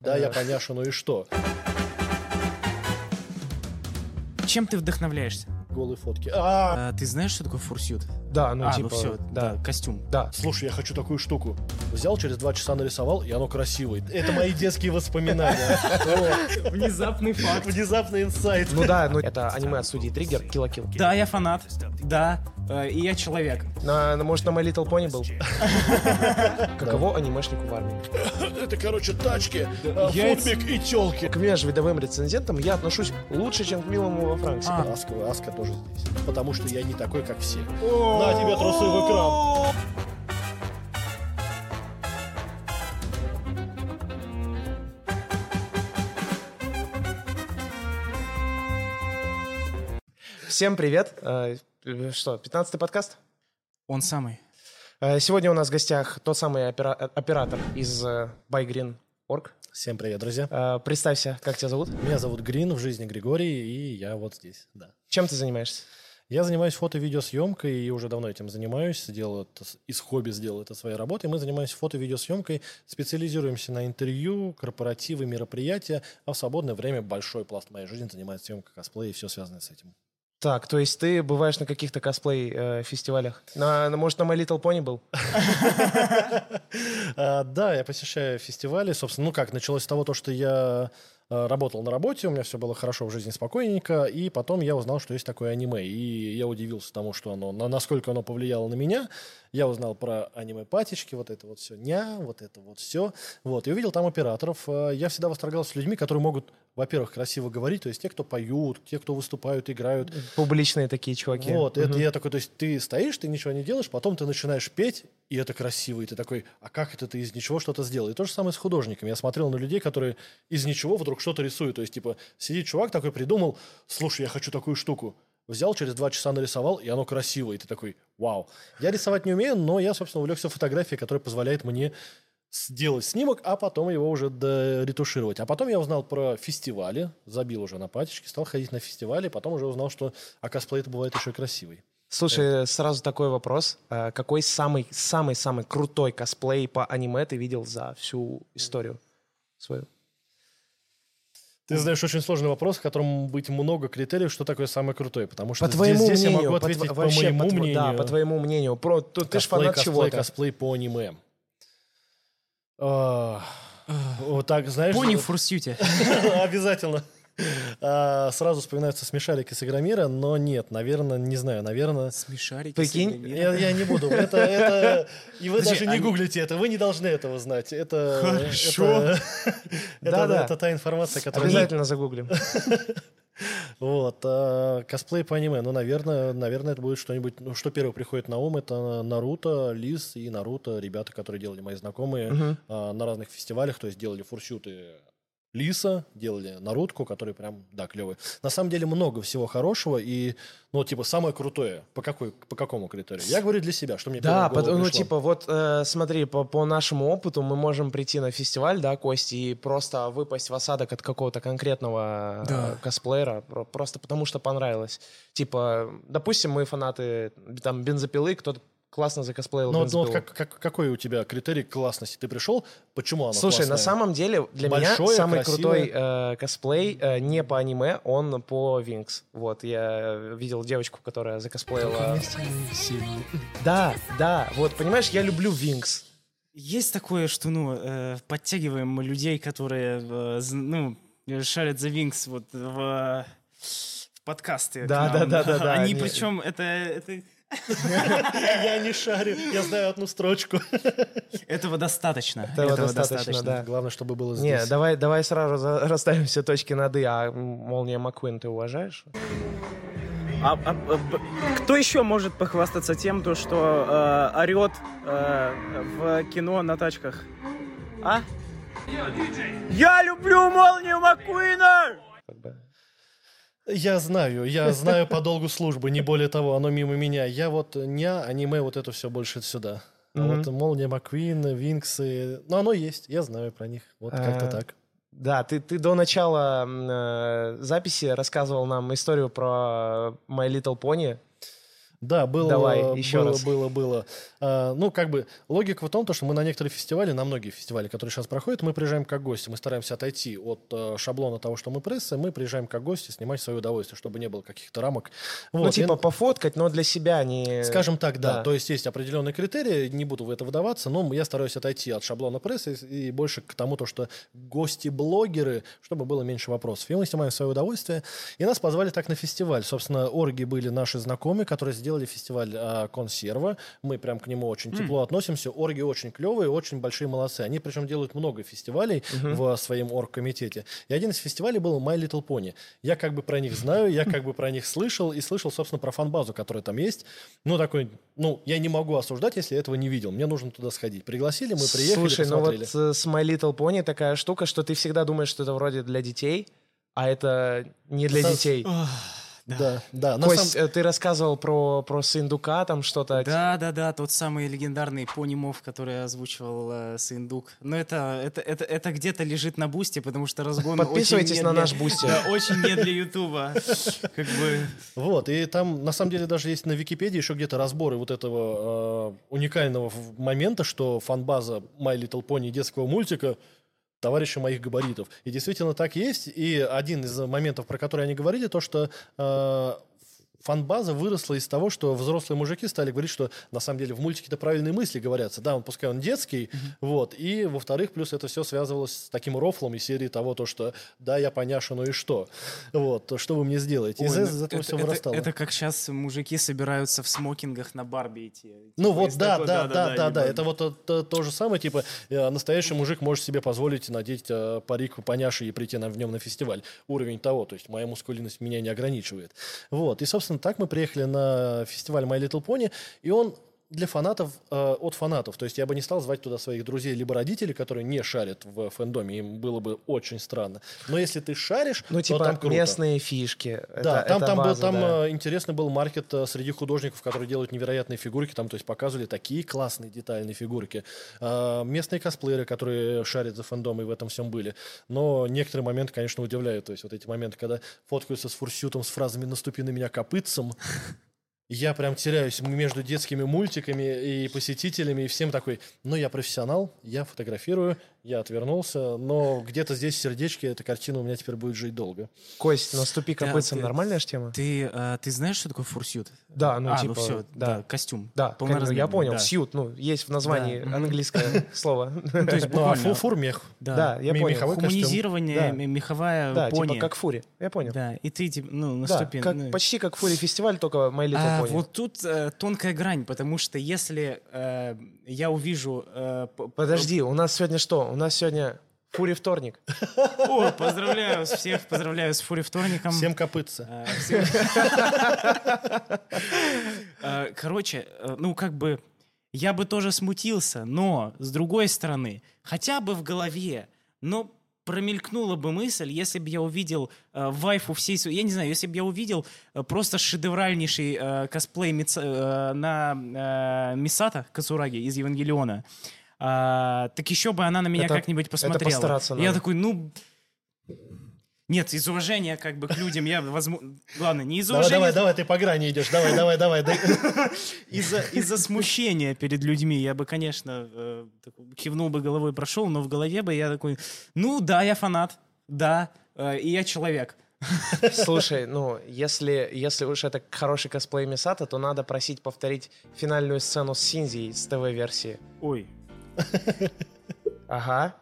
Да, я поняшу, ну и что? Чем ты вдохновляешься? Голые фотки. А, А, ты знаешь, что такое фурсют? Да, ну а, типа, ну все, да, да, костюм. да. слушай, я хочу такую штуку. Взял, через два часа нарисовал, и оно красивое. Это мои детские воспоминания. Внезапный факт. Внезапный инсайт. Ну да, ну это аниме от студии Триггер, Kill Kill. Да, я фанат. Да, э, и я человек. На, на- может, на My Little Pony был? Каково анимешнику в армии? Это, короче, тачки, а, Яйца. футбик и телки. К межвидовым рецензентам я отношусь лучше, чем к милому во Франции. А. Аска, Аска тоже здесь. Потому что я не такой, как все. На тебе трусы в экран. Всем привет. Э, э, Что, 15-й подкаст? Он самый. Э, Сегодня у нас в гостях тот самый опера- оператор из BuyGreen.org. Всем привет, друзья. Представься, как тебя зовут? Меня зовут Грин, в жизни Григорий, и я вот здесь, да. Чем ты занимаешься? Я занимаюсь фото- и уже давно этим занимаюсь. Сделал это, из хобби сделал это своей работой. Мы занимаемся фото- и видеосъемкой, специализируемся на интервью, корпоративы, мероприятия, а в свободное время большой пласт моей жизни занимается съемкой косплея и все связанное с этим. Так, то есть ты бываешь на каких-то косплей-фестивалях? На, на- может, на My Little Pony был? А, Да, я посещаю фестивали. Собственно, ну как, началось с того, то, что я э, работал на работе, у меня все было хорошо в жизни, спокойненько, и потом я узнал, что есть такое аниме, и я удивился тому, что оно, на- насколько оно повлияло на меня. Я узнал про аниме-патички, вот это вот все, ня, вот это вот все. Вот, и увидел там операторов. Э, Я всегда восторгался людьми, которые могут, во-первых, красиво говорить, то есть те, кто поют, те, кто выступают, играют, Публичные такие чуваки. вот, это Мгм. я такой, то есть ты стоишь, ты ничего не делаешь, потом ты начинаешь петь, и это красиво, и ты такой, а как это ты из ничего что-то сделал? И то же самое с художниками. Я смотрел на людей, которые из ничего вдруг что-то рисуют. То есть, типа, сидит чувак такой, придумал, слушай, я хочу такую штуку. Взял, через два часа нарисовал, и оно красиво, и ты такой, вау. Я рисовать не умею, но я, собственно, увлекся фотографией, которая позволяет мне сделать снимок, а потом его уже доретушировать. А потом я узнал про фестивали, забил уже на патички, стал ходить на фестивали, потом уже узнал, что а косплей это бывает еще красивый. Слушай, сразу такой вопрос. А Какой самый-самый-самый крутой косплей по аниме ты видел за всю историю свою? Ты задаешь очень сложный вопрос, в котором быть много критериев, что такое самое крутое, потому что По твоему здесь, здесь мнению, я могу по тв- ответить по, вообще, моему по мнению. Да, по твоему мнению. Про, ты, ты ж косплей, фанат косплей, чего-то. косплей по аниме. А, Вот так, знаешь... Пони в фурсюте. Обязательно. А, Сразу вспоминаются смешарики с Игромира, но нет, наверное, не знаю, наверное... Смешарики. Прикинь. Я, я не буду. Это, это, и вы Подожди, даже не они- гуглите это, вы не должны этого знать. Это, Хорошо. это, это, Да-да. это та информация, которая... Обязательно загуглим. Вот, а, косплей по аниме, ну, наверное, наверное, это будет что-нибудь, ну, что первое приходит на ум, это Наруто, Лис и Наруто, ребята, которые делали мои знакомые а, на разных фестивалях, то есть делали фурсюты Лиса, делали Нарутку, которые прям, да, клевые. На самом деле много всего хорошего и, ну, типа, самое крутое, по, какой, по какому критерию? Я говорю для себя, что мне Да, пот- ну пришло. типа вот э, смотри, по, по нашему опыту мы можем прийти на фестиваль, да, Кости, и просто выпасть в осадок от какого-то конкретного э, Да. косплеера, про- просто потому что понравилось. Типа, допустим, мы фанаты там бензопилы, кто-то классно закосплеил Ну, ну, вот как, как- какой у тебя критерий классности? Ты пришел, почему она Слушай, на классная? самом деле для меня Большое, самый красивое. крутой э, косплей э, не по аниме, он по Винкс. Вот, я видел девочку, которая закосплеила... Да, да, вот, понимаешь, я люблю Винкс. Есть такое, что, ну, э, подтягиваем мы людей, которые, э, ну, шарят за Винкс вот в, в подкасты. к Да, нам. да, да, да, да, Они они- причем, это, это, Я не шарю, я знаю одну строчку. этого достаточно. Этого достаточно, да. Главное, чтобы было здесь. Не, давай, давай сразу расставим все точки над «и». А Молния Маккуин ты уважаешь? А, а, а, кто еще может похвастаться тем, то, что э, орет э, в кино на тачках? А? Я люблю молнию Маккуина! Я знаю, я знаю по долгу службы, не более того, оно мимо меня. Я вот не аниме, вот это все больше сюда. А Мгм. вот Молния Маквин, Винксы, ну оно есть, я знаю про них. Вот как-то А, так. Да, ты, ты до начала э, записи рассказывал нам историю про My Little Pony. Да, было, Давай, еще было, раз. было, было. А, ну, как бы логика в том, то, что мы на некоторые фестивали, на многие фестивали, которые сейчас проходят, мы приезжаем как гости, мы стараемся отойти от э, шаблона того, что мы пресса, мы приезжаем как гости, снимать свое удовольствие, чтобы не было каких-то рамок. Ну, Вот. И, типа пофоткать, но для себя не... Скажем так, да. да. То есть есть определенные критерии, не буду в это выдаваться, но я стараюсь отойти от шаблона прессы и больше к тому, то, что гости-блогеры, чтобы было меньше вопросов. И мы снимаем свое удовольствие. И нас позвали так на фестиваль. Собственно, орги были наши знакомые, которые сделали фестиваль а, консерва. Мы прям к нему очень тепло относимся. Орги очень клевые, очень большие молодцы. Они причем делают много фестивалей в своем оргкомитете. И один из фестивалей был My Little Pony. Я как бы про них знаю, я как бы про них слышал и слышал, собственно, про фан-базу, которая там есть. Ну, такой, ну, я не могу осуждать, если я этого не видел. Мне нужно туда сходить. Пригласили, мы приехали, Слушай, ну вот э, с My Little Pony такая штука, что ты всегда думаешь, что это вроде для детей, а это не для детей. Да, да. на Кость, самом- э, ты рассказывал про, про Сындука, там что-то. Да, да, да, тот самый легендарный понимов, который озвучивал э, Сындук. Но это, это, это, это где-то лежит на бусте, потому что разгон Подписывайтесь очень не на для- наш Boosty. Да, очень не для Ютуба. Как бы... Вот, и там, на самом деле, даже есть на Википедии еще где-то разборы вот этого э, уникального момента, что фанбаза My Little Pony детского мультика товарища моих габаритов. И действительно так есть. И один из моментов, про который они говорили, то, что э, фанбаза выросла из того, что взрослые мужики стали говорить, что на самом деле в мультике-то правильные мысли говорятся. Да, он пускай он детский, вот. И, во-вторых, плюс это все связывалось с таким рофлом из серии того, то, что да, я поняша, ну и что? Вот, то что вы мне сделаете? Из Ой, из ну, этого это- все это- вырастало. Это как сейчас мужики собираются в смокингах на Барби идти. Ну Типа вот, да, такой- да, да, да, да, ебать. это вот то, то- то же самое, типа, э, настоящий мужик может себе позволить надеть э, парик поняши и прийти на, в нем на фестиваль. Уровень того, то есть моя мускулинность меня не ограничивает. Вот, и, собственно, так мы приехали на фестиваль My Little Pony, и он для фанатов, э, от фанатов. То есть я бы не стал звать туда своих друзей либо родителей, которые не шарят в фэндоме, им было бы очень странно. Но если ты шаришь, Ну, то типа там круто. местные фишки. Да, Это- там, это там, был, база, там да. э, интересный был маркет э, среди художников, которые делают невероятные фигурки, там, то есть показывали такие классные детальные фигурки. А, местные косплееры, которые шарят за фэндом и в этом всем были. Но некоторые моменты, конечно, удивляют. То есть вот эти моменты, когда фоткаются с фурсютом с фразами «наступи на меня копытцем», я прям теряюсь между детскими мультиками и посетителями, и всем такой, ну, я профессионал, я фотографирую, я отвернулся, но где-то здесь в сердечке эта картина у меня теперь будет жить долго. Кость, наступи Да, копытцем, ты- нормальная ж тема? Ты, э, ты знаешь, что такое фурсют? Да, ну а, типа, ну все, да. да, костюм. Да, конечно, я полноразмерный, понял. да. Сьют, ну, есть в названии Да, английское слово. Ну, то есть Ну, а буквально. фу- фурмех. Да, я понял. Хуманизирование, Да. меховая Да, пони. типа как фури. Я понял. Да, и ты, типа, ну, Да, наступи. ну. почти как фури фестиваль, только My Little А, вот тут э, тонкая грань, потому что если э, я увижу... э, Подожди, у нас сегодня что? У нас сегодня фури вторник. О, поздравляю всех, поздравляю с Фури вторником. Всем копытца. Э, всем- Э, Короче, э, ну как бы я бы тоже смутился, но с другой стороны, хотя бы в голове, но промелькнула бы мысль, если бы я увидел э, вайфу всей... Я не знаю, если бы я увидел э, просто шедевральнейший э, косплей Мица- э, на э, Мисата Кацураги из Евангелиона, а, так еще бы она на меня Это- как-нибудь это посмотрела. постараться И Я надо. такой, ну... Нет, из уважения как бы к людям я, возможно... Ладно, не из Давай, уважения, давай, давай, ты по грани идешь. Давай, давай, давай. из-за из-за смущения перед людьми я бы, конечно, э, кивнул бы головой, прошел, но в голове бы я такой, ну да, я фанат, да, э, и я человек. Слушай, ну, если, если уж это хороший косплей Мисата, то надо просить повторить финальную сцену с Синзи с ТВ-версии. Ой. Ага.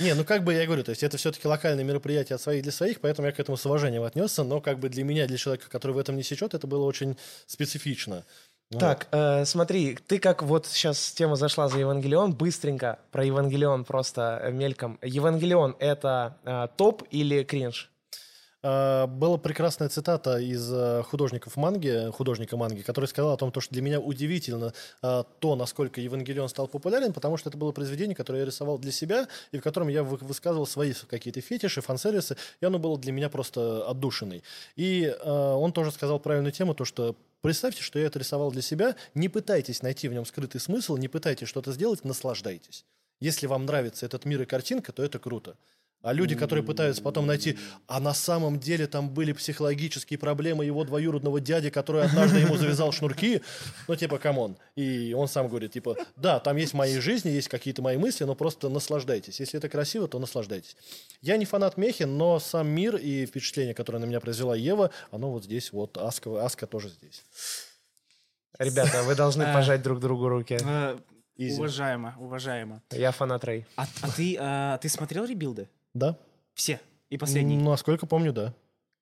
Не, ну как бы я говорю, то есть это все-таки локальное мероприятие от своих для своих, поэтому я к этому с уважением отнесся, но как бы для меня, для человека, который в этом не сечет, это было очень специфично. Вот. Так, э, смотри, ты как вот сейчас тема зашла за Евангелион, быстренько про Евангелион просто мельком. Евангелион — это э, топ или кринж? А, Была прекрасная цитата из э, художников манги, художника манги, который сказал о том, то, что для меня удивительно а, то, насколько Евангелион стал популярен, потому что это было произведение, которое я рисовал для себя, и в котором я вы- высказывал свои какие-то фетиши, фан-сервисы, и оно было для меня просто отдушиной. И э, он тоже сказал правильную тему, то, что представьте, что я это рисовал для себя, не пытайтесь найти в нем скрытый смысл, не пытайтесь что-то сделать, наслаждайтесь. Если вам нравится этот мир и картинка, то это круто. А люди, которые пытаются потом найти, а на самом деле там были психологические проблемы его двоюродного дяди, который однажды ему завязал шнурки, ну, типа, come on. И он сам говорит, типа, да, там есть мои жизни, есть какие-то мои мысли, но просто наслаждайтесь. Если это красиво, то наслаждайтесь. Я не фанат Мехи, но сам мир и впечатление, которое на меня произвела Ева, оно вот здесь, вот Аска, Аска тоже здесь. Ребята, вы должны А. пожать друг другу руки. Э. Уважаемо, уважаемо. Я фанат Рэй. А, а ты, а, ты смотрел ребилды? Да? Все. И последний. Ну, насколько помню, да.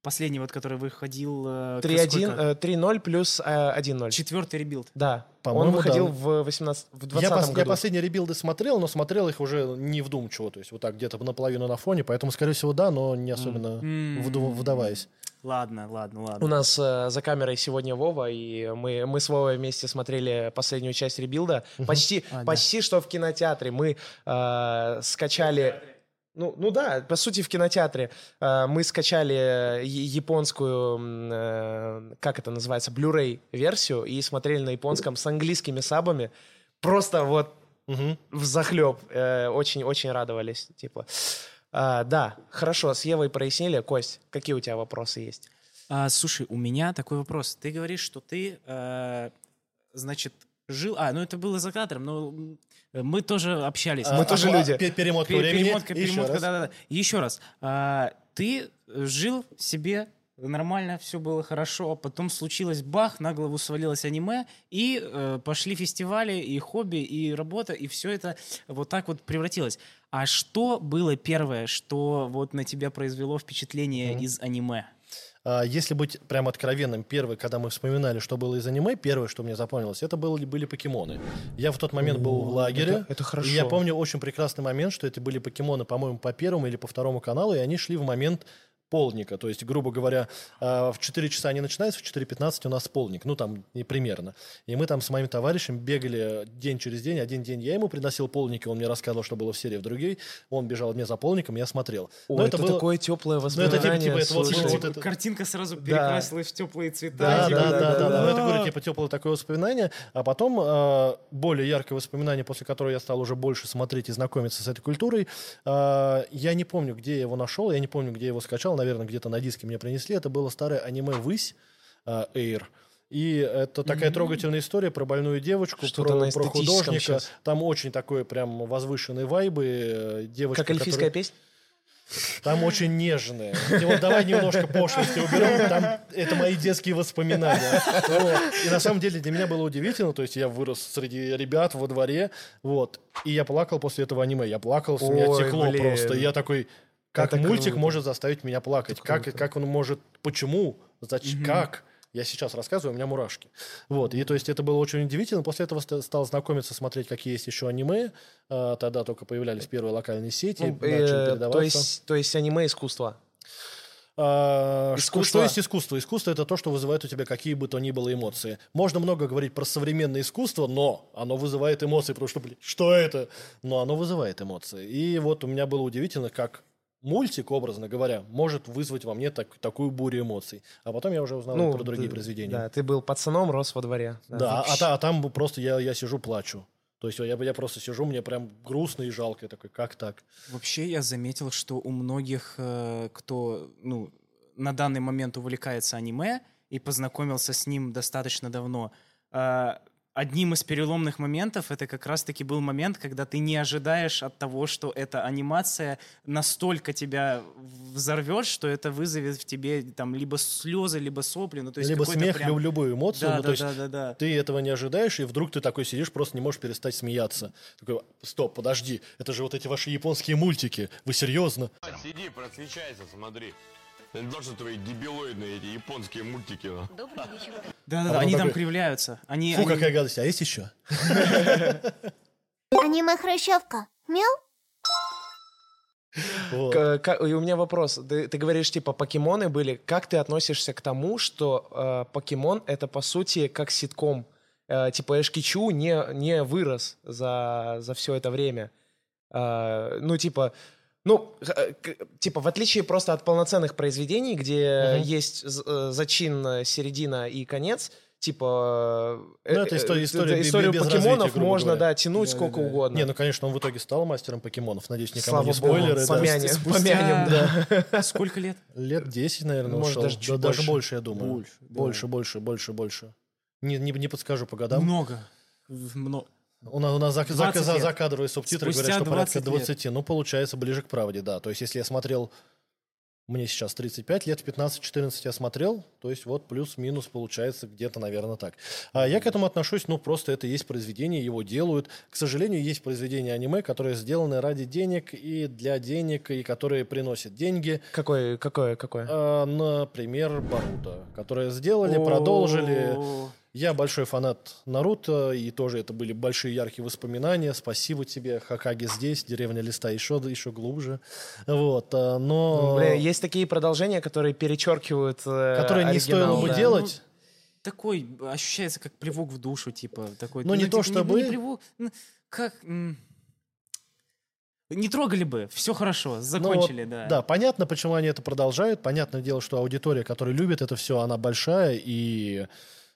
Последний, вот который выходил... э, к 3-1, сколько? э, 3-0 плюс э, 1-0. Четвертый ребилд. Да, По-моему, он выходил да. в 18 в 20 Я, пос- я году. последние ребилды смотрел, но смотрел их уже не вдумчиво, то есть вот так где-то наполовину на фоне, поэтому, скорее всего, да, но не особенно М. вду- вдаваясь. Ладно, ладно, У ладно. нас э, за камерой сегодня Вова, и мы, мы с Вовой вместе смотрели последнюю часть ребилда. Почти, А, да. почти что в кинотеатре. Мы э, скачали... Ну, ну да, по сути, в кинотеатре э, мы скачали я- японскую, э, как это называется, Blu-ray версию и смотрели на японском с английскими сабами. Просто вот Мгм. в захлеб. Очень-очень радовались. Типа. А, да, хорошо, с Евой прояснили. Кость, какие у тебя вопросы есть? А, слушай, у меня такой вопрос. Ты говоришь, что ты, э, значит, жил... А, ну это было за кадром, но мы тоже общались. Мы А, тоже а, люди. пе- Перемотка Пе- времени. Перемотка, Еще перемотка, раз. да-да-да. Еще раз. А, ты жил себе нормально, все было хорошо, а потом случилось бах, на голову свалилось аниме, и э, пошли фестивали, и хобби, и работа, и все это вот так вот превратилось. А что было первое, что вот на тебя произвело впечатление Мгм. из аниме? А, Если быть прям откровенным, первый, когда мы вспоминали, что было из аниме, первое, что мне запомнилось, это были, были покемоны. Я в тот момент был в лагере. это- это хорошо. И я помню очень прекрасный момент, что это были покемоны, по-моему, по первому или по второму каналу, и они шли в момент полдника. То есть, грубо говоря, а, в 4 часа они начинаются, в 4.15 у нас полдник. Ну, там, не примерно. И мы там с моим товарищем бегали день через день. Один день я ему приносил полники, он мне рассказывал, что было в серии, в другой он бежал мне за полником, я смотрел. О, Но это, было- такое теплое Ну, это типа- воспоминание. типа это вот- Типа, это- Картинка сразу Да. перекрасилась в теплые цвета. Да, типа, да, да, да, да. да. Но это говорю, типа теплое такое воспоминание. А потом э, более яркое воспоминание, после которого я стал уже больше смотреть и знакомиться с этой культурой. Э, я не помню, где я его нашел, я не помню, где я его скачал. Наверное, где-то на диске мне принесли. Это было старое аниме «Высь» э, Air. И это такая трогательная история про больную девочку, Что-то про, про художника. щас. Там очень такой прям возвышенные вайбы. э, Девочка, Как эльфийская которая- песня? там очень нежные. И вот давай немножко пошлости уберем. Там это мои детские воспоминания. Вот. И на самом деле для меня было удивительно. То есть я вырос среди ребят во дворе. Вот. И я плакал после этого аниме. Я плакал, с меня Ой, текло блин. просто. И я такой, как Это мультик круто. может заставить меня плакать? Как, как он может, почему, зачем, как? Я сейчас рассказываю, у меня мурашки. Вот, и то есть это было очень удивительно. После этого ст- стал знакомиться, смотреть, какие есть еще аниме. А, Тогда только появлялись первые локальные сети. Ну, начали э, то, передаваться. есть, то есть аниме искусство. А, Искусство. Что есть искусство? Искусство это то, что вызывает у тебя какие бы то ни было эмоции. Можно много говорить про современное искусство, но оно вызывает эмоции, потому что, блин, что это? Но оно вызывает эмоции. И вот у меня было удивительно, как мультик, образно говоря, может вызвать во мне так- такую бурю эмоций. А потом я уже узнал про другие д- произведения. Ну, Да, ты был пацаном, рос во дворе. Да, а, Вообще. та- а там просто я, я сижу, плачу. То есть я, я просто сижу, мне прям грустно и жалко. Я такой, как так? Вообще я заметил, что у многих, э, кто ну, на данный момент увлекается аниме и познакомился с ним достаточно давно, э, одним из переломных моментов это как раз-таки был момент, когда ты не ожидаешь от того, что эта анимация настолько тебя взорвет, что это вызовет в тебе там либо слезы, либо сопли, ну то есть Либо смех, прям- либо любую эмоцию. Да, ну, да, то есть да, да, да. ты этого не ожидаешь, и вдруг ты такой сидишь, просто не можешь перестать смеяться. Такой, стоп, подожди, это же вот эти ваши японские мультики. Вы серьезно? Сиди, просвещайся, смотри. Это не то, что твои дебилоидные эти японские мультики. ну. Добрый вечер. Да, да, А они там такой, кривляются. Они, Фу, они- какая гадость. А есть еще? Аниме Хрущевка. Мяу? Вот. К- ка- и у меня вопрос. Ты, ты говоришь, типа, покемоны были. Как ты относишься к тому, что э, покемон — это, по сути, как ситком? Э, типа, Эшкичу не, не вырос за, за все это время. Э, ну, типа... Ну, э, типа, в отличие просто от полноценных произведений, где Мгм. есть э, зачин, э, середина и конец, Типа... Ну, это история- история историю без покемонов развития, можно, говоря. да, тянуть сколько Да-да-да. угодно. Не, ну, конечно, он в итоге стал мастером покемонов. Надеюсь, никому Слава не богу, спойлеры. да. помянем, Спустя- помянем, да. Сколько лет? Лет 10, наверное, Может, ушел. даже Да, чуть даже больше. больше, я думаю. Больше, да. Больше, больше, больше, больше. Не, не, не подскажу по годам. Много. Много. У нас, у нас зак- 20 за- лет. закадровые субтитры Спустя говорят, что порядка 20 лет. 20. Ну, получается, ближе к правде, да. То есть, если я смотрел... Мне сейчас 35 лет, в 15-14 я смотрел, то есть вот плюс-минус получается где-то, наверное, так. А я к этому отношусь, ну, просто это есть произведение, его делают. К сожалению, есть произведения аниме, которые сделаны ради денег и для денег, и которые приносят деньги. Какое, какое, какое? А, например, Боруто, которые сделали, продолжили. Я большой фанат Наруто, и тоже это были большие яркие воспоминания. Спасибо тебе, Хакаги здесь, деревня Листа еще, еще глубже. Вот, а, но... Ну, Бля, есть такие продолжения, которые перечеркивают э, которые не стоило бы да. делать. Такой ощущается, как плевок в душу, типа такой. Ну, не то типа, чтобы- Не, плевок, ну, как... Не трогали бы, все хорошо, Ну, закончили, вот, да. Да, понятно, почему они это продолжают. Понятное дело, что аудитория, которая любит это все, она большая, и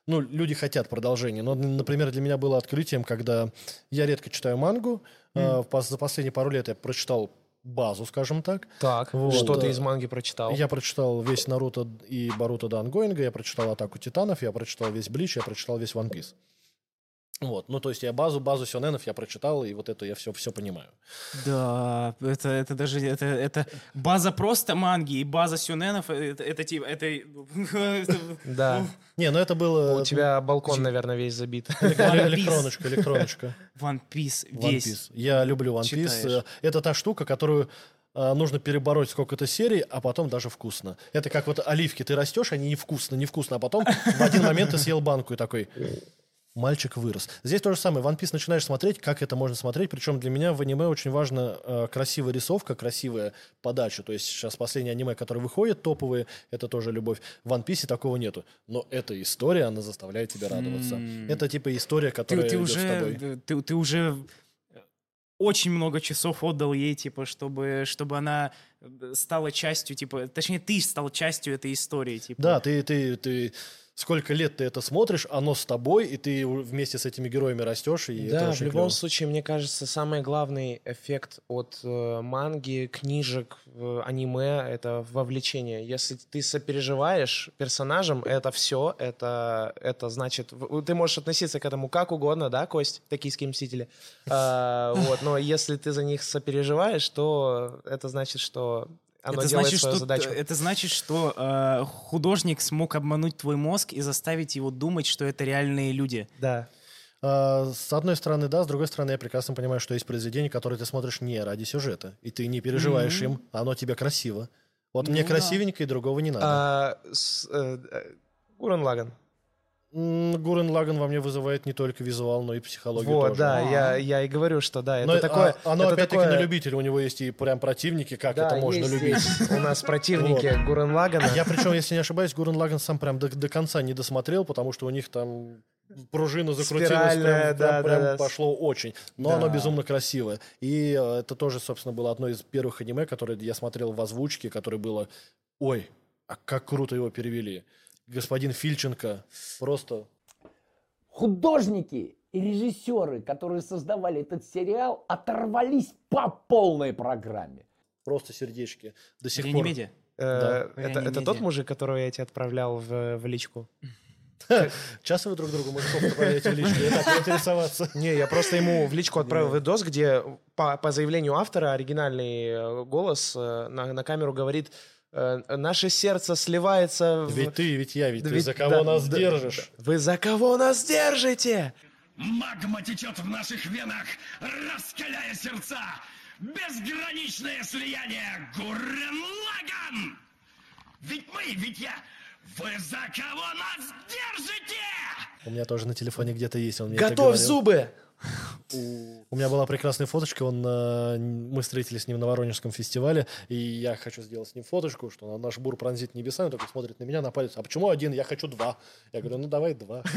ну, люди хотят продолжения. Но, например, для меня было открытием, когда я редко читаю мангу. э, пос- за последние пару лет я прочитал базу, скажем так. Так, Вот, что ты из манги прочитал? Я прочитал весь Наруто и Боруто до Ангоинга, я прочитал Атаку Титанов, я прочитал весь Блич, я прочитал весь One Piece. Вот, ну то есть я базу, базу сёнэнов я прочитал, и вот это я все, все понимаю. Да, это, это даже это, это база просто манги и база сюненов. Это, это типа это. Да. Не, ну это было... У тебя балкон, наверное, весь забит. эле- электроночка, электроночка. One Piece One весь. Piece. Я люблю One Piece. Э, Это та штука, которую э, нужно перебороть сколько-то серий, а потом даже вкусно. Это как вот оливки. Ты растешь, они невкусно, невкусно, а потом в один момент ты съел банку и такой... Мальчик вырос. Здесь то же самое. One Piece начинаешь смотреть, как это можно смотреть. Причем для меня в аниме очень важна э, красивая рисовка, красивая подача. То есть сейчас последние аниме, которые выходят, топовые, это тоже любовь. В One Piece такого нету. Но эта история, она заставляет тебя радоваться. Это типа история, Ты, которая ты идет с тобой. уже ты, ты уже очень много часов отдал ей, типа, чтобы, чтобы она э, стала частью, типа, точнее, ты стал частью этой истории, типа. Да, ты, ты, ты сколько лет ты это смотришь, оно с тобой, и ты вместе с этими героями растешь, и это Да, в очень любом клево. случае, мне кажется, самый главный эффект от э, манги, книжек, э, аниме — это вовлечение. Если ты сопереживаешь персонажам, это все, это, это значит... в- Ты можешь относиться к этому как угодно, да, Кость, токийские мстители? А, вот, но если ты за них сопереживаешь, то это значит, что оно это значит, что, задачу. это значит, что э, художник смог обмануть твой мозг и заставить его думать, что это реальные люди. Да. А, с одной стороны, да, с другой стороны, я прекрасно понимаю, что есть произведения, которые ты смотришь не ради сюжета, и ты не переживаешь им, а оно тебе красиво. Вот мне Ну да. красивенько, и другого не надо. А, с- э, э, Гурен Лаган. Гурен Лаган во мне вызывает не только визуал, но и психологию Вот, тоже. да, А. я, я и говорю, что да, Но это такое... а, оно это опять-таки такое- на любителя, у него есть и прям противники, как Да, это можно есть любить. здесь у нас противники Гурен Лагана. Я причем, если не ошибаюсь, Гурен Лаган сам прям до, до конца не досмотрел, потому что у них там пружина закрутилась, Спиральная, прям, да, прям- да, прям да. пошло очень. Но Да. оно безумно красивое. И э, это тоже, собственно, было одно из первых аниме, которое я смотрел в озвучке, которое было, ой, а как круто его перевели. Господин Фильченко просто... Художники и режиссеры, которые создавали этот сериал, оторвались по полной программе. Просто сердечки. До сих пор. Э, Да. Это, это Реанимедиа. тот мужик, которого я тебе отправлял в, в личку? Часто вы друг другу мужиков отправляете в личку? Я так интересоваться. Не, я просто ему в личку отправил видос, где по, по заявлению автора оригинальный э, голос э, на, на камеру говорит э, «Наше сердце сливается в...» Ведь ты, ведь я, ведь ты Ведь- за кого да, нас да, держишь? Вы за кого нас держите? Магма течет в наших венах, раскаляя сердца. Безграничное слияние. Гуррен Лаган! Ведь мы, ведь я... Вы за кого нас держите? У меня тоже на телефоне где-то есть. Он мне это Готовь зубы! У меня была прекрасная фоточка, он, э, мы встретились с ним на Воронежском фестивале, и я хочу сделать с ним фоточку, что наш бур пронзит небеса, он такой смотрит на меня на палец, а почему один, я хочу два. Я говорю, ну давай два.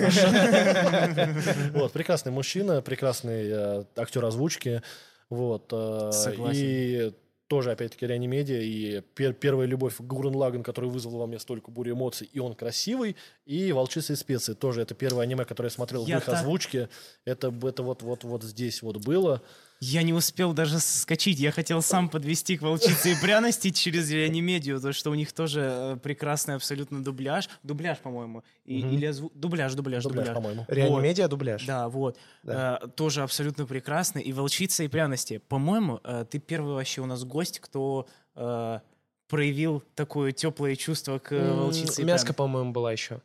Вот, прекрасный мужчина, прекрасный э, актер озвучки, вот. э, Согласен. И тоже, опять-таки, реанимедиа, и пер- первая любовь Гурен Лаган, который вызвал во мне столько бури эмоций, и он красивый, и «Волчица и специи» тоже, это первое аниме, которое я смотрел Я в их так- озвучке, это, это вот, вот, вот здесь вот было. Я не успел даже скачить. Я хотел сам подвести к волчице и пряности через реанимедию, то что у них тоже э, прекрасный абсолютно дубляж. Дубляж, по-моему. И- Мгм. Или озву- дубляж, дубляж, Дубляж, дубляж. по-моему. Реанимедиа дубляж. Да, вот. Да. Э, тоже абсолютно прекрасный. И волчица и пряности. По-моему, э, ты первый вообще у нас гость, кто э, проявил такое теплое чувство к волчице и Мяско, по-моему, была еще.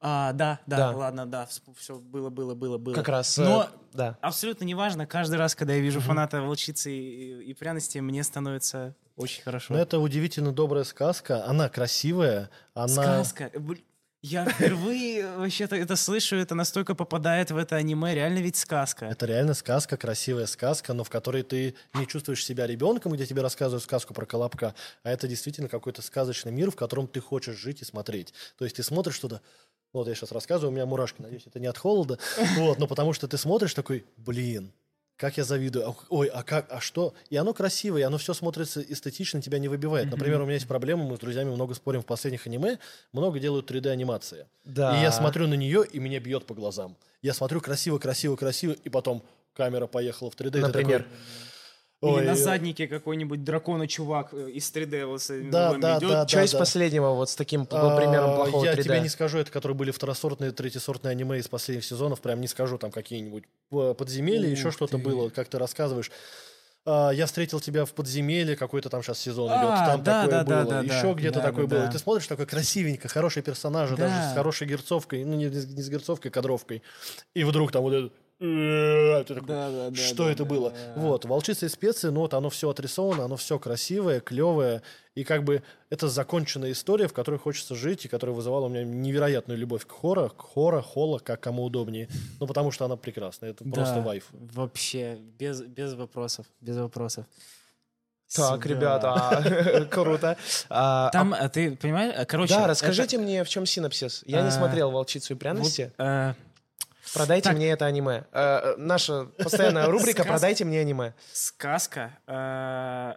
А, да, да, Да. ладно, да, все было, было, было, было. Как раз. э, Но Да. абсолютно неважно, каждый раз, когда я вижу фаната волчицы и, и пряности, мне становится очень хорошо. Но это удивительно добрая сказка, она красивая, она... Сказка. Я впервые вообще-то это слышу, это настолько попадает в это аниме, реально ведь сказка. Это реально сказка, красивая сказка, но в которой ты не чувствуешь себя ребенком, где тебе рассказывают сказку про Колобка, а это действительно какой-то сказочный мир, в котором ты хочешь жить и смотреть. То есть ты смотришь туда, вот я сейчас рассказываю, у меня мурашки, надеюсь, это не от холода, вот, но потому что ты смотришь такой, блин, как я завидую, ой, а как, а что? И оно красивое, и оно все смотрится эстетично, тебя не выбивает. Например, у меня есть проблема, мы с друзьями много спорим в последних аниме, много делают 3D-анимации. Да. И я смотрю на нее, и меня бьет по глазам. Я смотрю красиво, красиво, красиво, и потом камера поехала в 3D. и ты Например. такой, Или «Ой, на э, заднике какой-нибудь дракона-чувак э, из 3D вот с Да, да, идет. да, Что из последнего вот с таким п- примером а, плохого Я 3D? тебе не скажу, это которые были второсортные, третьесортные аниме из последних сезонов, прям не скажу, там какие-нибудь э, подземелья, еще Ух что-то ты. было, как ты рассказываешь. А, Я встретил тебя в подземелье, какой-то там сейчас сезон А, идет, там да, такое да, да, было, да, еще да. где-то Да, такое да, было. да. Ты смотришь, такой красивенько, хорошие персонажи, даже Да. с хорошей герцовкой, ну не, не с герцовкой, кадровкой. И вдруг там вот это... Ты такой, Да, да, да, что да, это да, было? да. Вот, волчица и специи, ну вот оно все отрисовано, оно все красивое, клевое, и как бы это законченная история, в которой хочется жить, и которая вызывала у меня невероятную любовь к хора, к хора, хола, как кому удобнее, ну потому что она прекрасная, это просто Да, вайф. Вообще, без, без вопросов, без вопросов. Так, Да. ребята, круто. А, Там, а ты понимаешь, э, а- короче... Да, это- расскажите мне, в чем синопсис. Я не А, смотрел «Волчицу и пряности». вот, э, Продайте так. мне это аниме. Э, Наша постоянная рубрика. «Продайте мне аниме». сказка, э,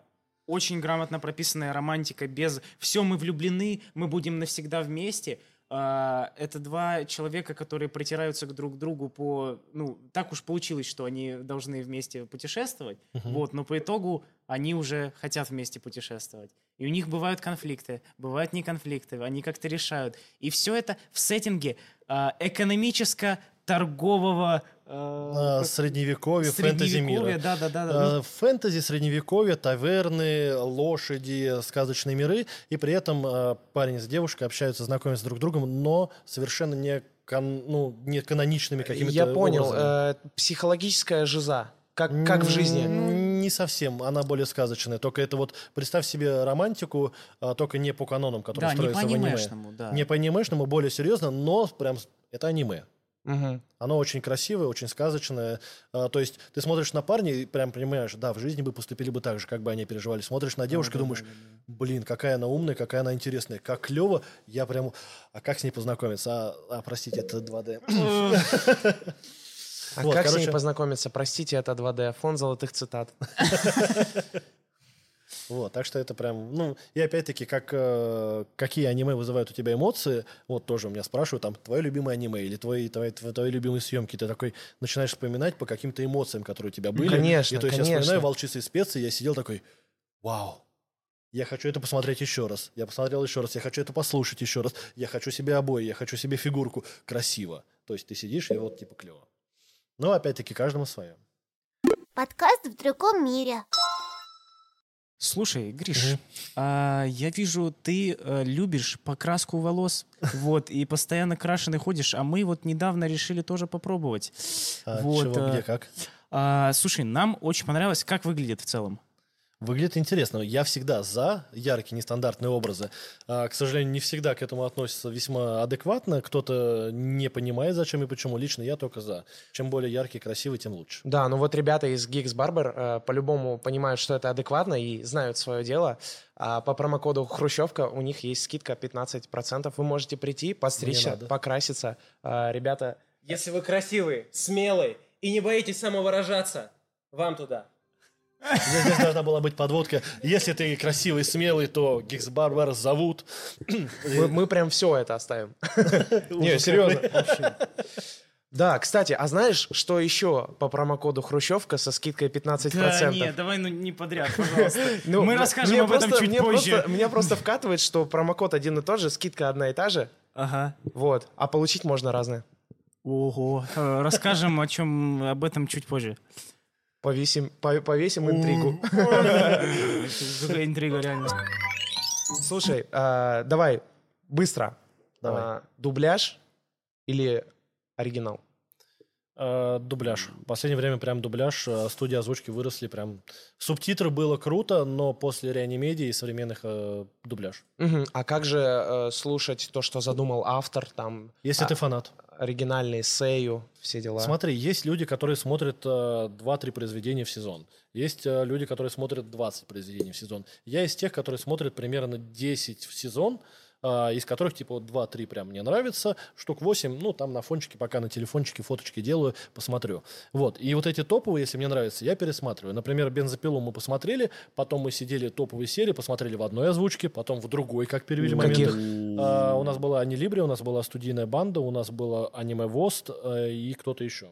очень грамотно прописанная романтика, без «все, мы влюблены, мы будем навсегда вместе». Э, это два человека, которые притираются к друг другу по... Ну, так уж получилось, что они должны вместе путешествовать, вот, но по итогу они уже хотят вместе путешествовать. И у них бывают конфликты, бывают не конфликты, они как-то решают. И все это в сеттинге э, экономическо-торгового... э, Средневековье, фэнтези средневековья, мира. Да, да, да, да. А, Фэнтези, средневековье, таверны, лошади, сказочные миры, и при этом а, парень с девушкой общаются, знакомятся друг с другом, но совершенно не, кан- ну, не каноничными какими-то Я понял. э, Психологическая жиза. Как, как в жизни. Не совсем, она более сказочная. Только это вот, представь себе романтику, а, только не по канонам, которые Да, не строятся по в аниме. анимешному, да. Не по анимешному, более серьезно, но прям это аниме. Мгм. Оно очень красивое, очень сказочное. А, то есть ты смотришь на парня и прям понимаешь, да, в жизни бы поступили бы так же, как бы они переживали. Смотришь на девушку и думаешь, блин, какая она умная, какая она интересная, как клево. Я прям, а как с ней познакомиться? А, а, простите, это 2D. А Вот, как с ней познакомиться? Простите, это 2D. Фон золотых цитат. Вот, так что это прям, ну, и опять-таки, как, э, какие аниме вызывают у тебя эмоции, вот тоже у меня спрашивают, там, твое любимое аниме или твои, твои, твои, твои любимые съемки, ты такой начинаешь вспоминать по каким-то эмоциям, которые у тебя были. конечно, И то есть я конечно. вспоминаю «Волчицы и специи», я сидел такой, вау, я хочу это посмотреть еще раз. Я посмотрел еще раз, я хочу это послушать еще раз. Я хочу себе обои, я хочу себе фигурку. Красиво. То есть ты сидишь, и вот типа клево. Но опять-таки каждому свое. Подкаст в другом мире. Слушай, Гриш, а, я вижу, ты э, любишь покраску волос, вот, и постоянно крашеный ходишь, а мы вот недавно решили тоже попробовать. А, Вот, чего, э, где, как? А, слушай, нам очень понравилось, как выглядит в целом. Выглядит интересно. Я всегда за яркие, нестандартные образы. А, к сожалению, не всегда к этому относятся весьма адекватно. Кто-то не понимает, зачем и почему. Лично я только за. Чем более яркий, красивый, тем лучше. Да, ну вот ребята из Geeks Barber э, по-любому понимают, что это адекватно и знают свое дело. А по промокоду Хрущевка у них есть скидка 15%. Вы можете прийти, подстричься, надо. покраситься. А, ребята, Если вы красивый, смелый и не боитесь самовыражаться, вам туда. Здесь, здесь должна была быть подводка. Если ты красивый, смелый, то Гикс Барбар зовут. Мы, мы прям все это оставим. Не, серьезно. Да, кстати, а знаешь, что еще по промокоду Хрущевка со скидкой 15%? Да, нет, давай ну не подряд, пожалуйста. Ну, Мы расскажем об этом просто- чуть мне позже. просто- меня просто вкатывает, что промокод один и тот же, скидка одна и та же, Ага. вот, а получить можно разное. Ого. Э, Расскажем о чем об этом чуть позже. Повесим, по- повесим интригу. Интрига реально. Слушай, а, давай, быстро. Давай. А, Дубляж или оригинал? Э, дубляж. В последнее время прям дубляж. Студии озвучки выросли прям. Субтитры было круто, но после реанимедии и современных э, дубляж. А как же э, слушать то, что задумал автор, там, Если А, ты фанат. Оригинальный сею, все дела? Смотри, есть люди, которые смотрят э, 2-3 произведения в сезон. Есть э, люди, которые смотрят 20 произведений в сезон. Я из тех, которые смотрят примерно 10 в сезон, из которых типа вот 2-3 прям мне нравится, штук 8, ну там на фончике, пока на телефончике фоточки делаю, посмотрю. Вот, и вот эти топовые, если мне нравятся, я пересматриваю. Например, «Бензопилу» мы посмотрели, потом мы сидели топовые серии, посмотрели в одной озвучке, потом в другой, как перевели Каких? моменты. А, у нас была Анилибри, у нас была студийная банда, у нас было аниме Вост э, и кто-то еще.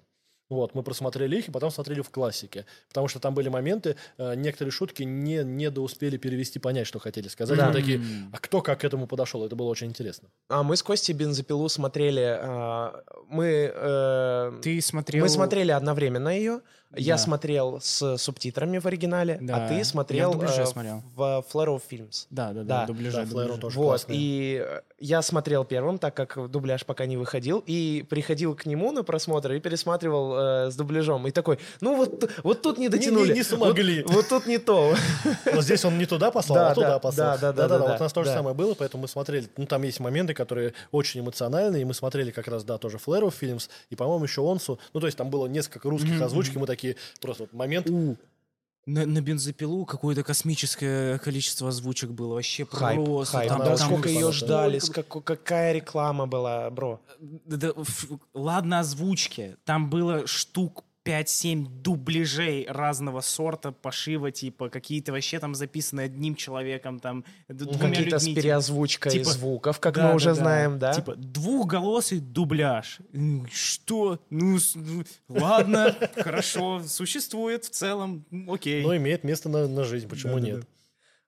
Вот, мы просмотрели их и потом смотрели в классике. Потому что там были моменты, э, некоторые шутки не, не успели перевести, понять, что хотели сказать. Да. Мы такие, а кто как к этому подошел? Это было очень интересно. А мы с Костей бензопилу смотрели. а, Мы, э, Ты смотрел... мы смотрели одновременно ее. Я Да. смотрел с субтитрами в оригинале, Да. а ты Я в смотрел дубляже э, смотрел. в Flare of Films. Да, да, Да. да, дубляжа, Да, Флэро дубляжа. тоже Вот, классный. и э, я смотрел первым, так как дубляж пока не выходил, и приходил к нему на просмотр и пересматривал э, с дубляжом. И такой, ну вот, вот тут не дотянули. не смогли. Вот, вот тут не то. Но здесь он не туда послал, Да, а туда да, послал. да, да, да, да, Вот у нас то же да. самое было, поэтому мы смотрели. Ну, там есть моменты, которые очень эмоциональные, и мы смотрели как раз, да, тоже Flare of Films, и, по-моему, еще Онсу. Ну, то есть там было несколько русских озвучек, и мы такие, просто вот момент, На, на бензопилу какое-то космическое количество озвучек было. Вообще Хайп, просто. хайп. Там- да, там сколько ее столько- ждали, сколько- какая реклама была, бро. Да, да, ф- ладно озвучки. Там было штук 5-7 дубляжей разного сорта, пошива, типа, какие-то вообще там записаны одним человеком, там, двумя Какие-то с людьми, типа. переозвучкой Типа, звуков, как Да, мы уже да, да. знаем, да? Типа двухголосый дубляж. Что? Ну, с- ну, ладно, хорошо, существует в целом, окей. но имеет место на, на жизнь, почему нет?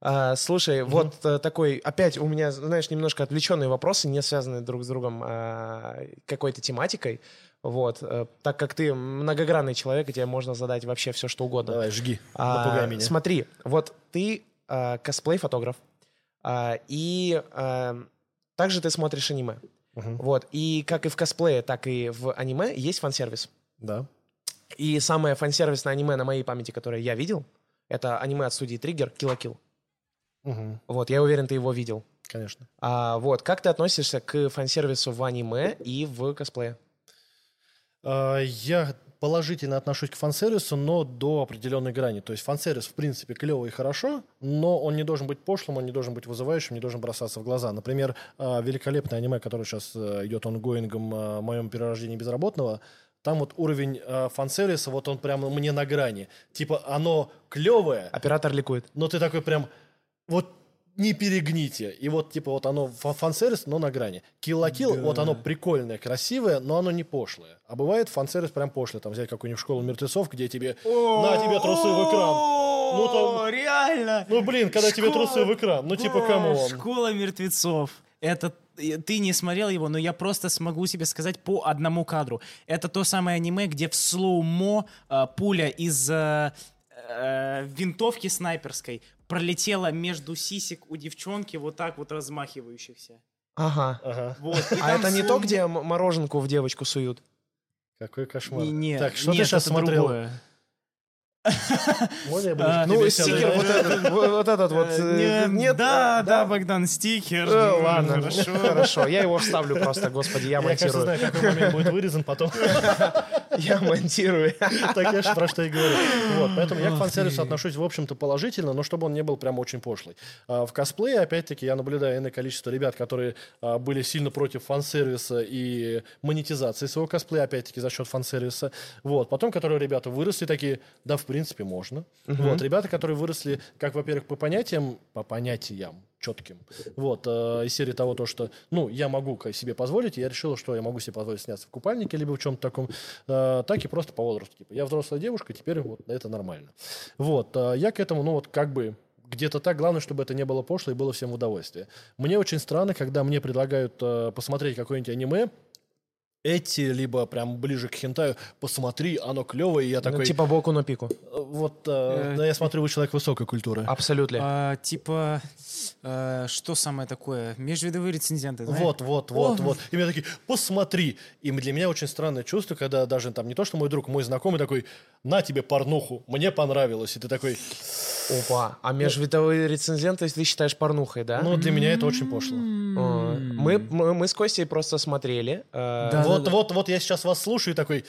А, слушай, вот э, такой, опять у меня, знаешь, немножко отвлеченные вопросы, не связанные друг с другом а, какой-то тематикой. Вот, э, так как ты многогранный человек, и тебе можно задать вообще все, что угодно. Давай, жги, А, меня. Смотри, вот ты а, косплей-фотограф, а, и а, также ты смотришь аниме. Мгм. Вот, и как и в косплее, так и в аниме есть фан-сервис. Да. И самое фан-сервисное аниме на моей памяти, которое я видел, это аниме от студии Триггер la Kill. Мгм. Вот, я уверен, ты его видел. Конечно. А, вот, как ты относишься к фан-сервису в аниме и в косплее? А, Я положительно отношусь к фан-сервису, но до определенной грани. То есть фан-сервис, в принципе, клево и хорошо, но он не должен быть пошлым, он не должен быть вызывающим, не должен бросаться в глаза. Например, а, великолепное аниме, которое сейчас э, идет онгоингом о моем перерождении безработного, там вот уровень э, фан-сервиса, вот он прямо мне на грани. Типа оно клевое, Оператор ликует. но ты такой прям, вот не перегните. И вот, типа, вот оно фа- фан-сервис, но на грани. Kill la Kill, вот оно прикольное, красивое, но оно не пошлое. А бывает фан-сервис прям пошлый. Там взять какую-нибудь школу мертвецов, где тебе на тебе трусы в экран. Ну, там- реально! Ну, блин, когда тебе трусы в экран. Ну, типа, come on. Школа мертвецов. Это ты не смотрел его, но я просто смогу себе сказать по одному кадру. Это то самое аниме, где в slow-mo э, пуля из э, э, винтовки снайперской пролетела между сисек у девчонки вот так вот размахивающихся. Ага. Ага, Вот. А это не то, где мороженку в девочку суют? какой кошмар. Не, так, что нет, ты сейчас смотрел? другое. Можно я ближе А, к Ну, тебе стикер вот этот, вот этот вот. э, Нет, да, да, Богдан, стикер. Э, Ну, Ладно, Хорошо. хорошо. Я его вставлю просто, господи, я Я, монтирую. знаю, какой момент будет вырезан потом. Я монтирую. Так я же про что и говорю. Вот, поэтому я к фан-сервису отношусь, в общем-то, положительно, но чтобы он не был прям очень пошлый. А В косплее, опять-таки, я наблюдаю иное количество ребят, которые а, были сильно против фан-сервиса и монетизации своего косплея, опять-таки, за счет фан-сервиса. Вот. Потом, которые ребята выросли такие, да, в принципе, можно. Мгм. Вот, ребята, которые выросли, как, во-первых, по понятиям, по понятиям четким, вот, э, из серии того, то, что, ну, я могу себе позволить, и я решил, что я могу себе позволить сняться в купальнике, либо в чем-то таком, э, так и просто по возрасту. Типа, я взрослая девушка, теперь вот это нормально. Вот, э, я к этому, ну, вот, как бы, где-то так. Главное, чтобы это не было пошло и было всем в удовольствие. Мне очень странно, когда мне предлагают э, посмотреть какое-нибудь аниме, эти, либо прям ближе к хентаю, посмотри, оно клевое, и я Ну, такой, Типа Боку на пику. «Э, вот, э, да, я смотрю, вы человек высокой культуры. Абсолютно. А, типа, э, что самое такое? Межвидовые рецензенты, знаешь? Вот, вот, вот, вот. И меня такие, посмотри. И для меня очень странное чувство, когда даже там не то, что мой друг, мой знакомый такой, на тебе порнуху, мне понравилось. И ты такой, Опа. А межвидовые рецензенты ты считаешь порнухой, да? ну, для меня это очень пошло. Мы, мы, мы с Костей просто смотрели. э, Да, вот, вот, вот я сейчас вас слушаю и такой,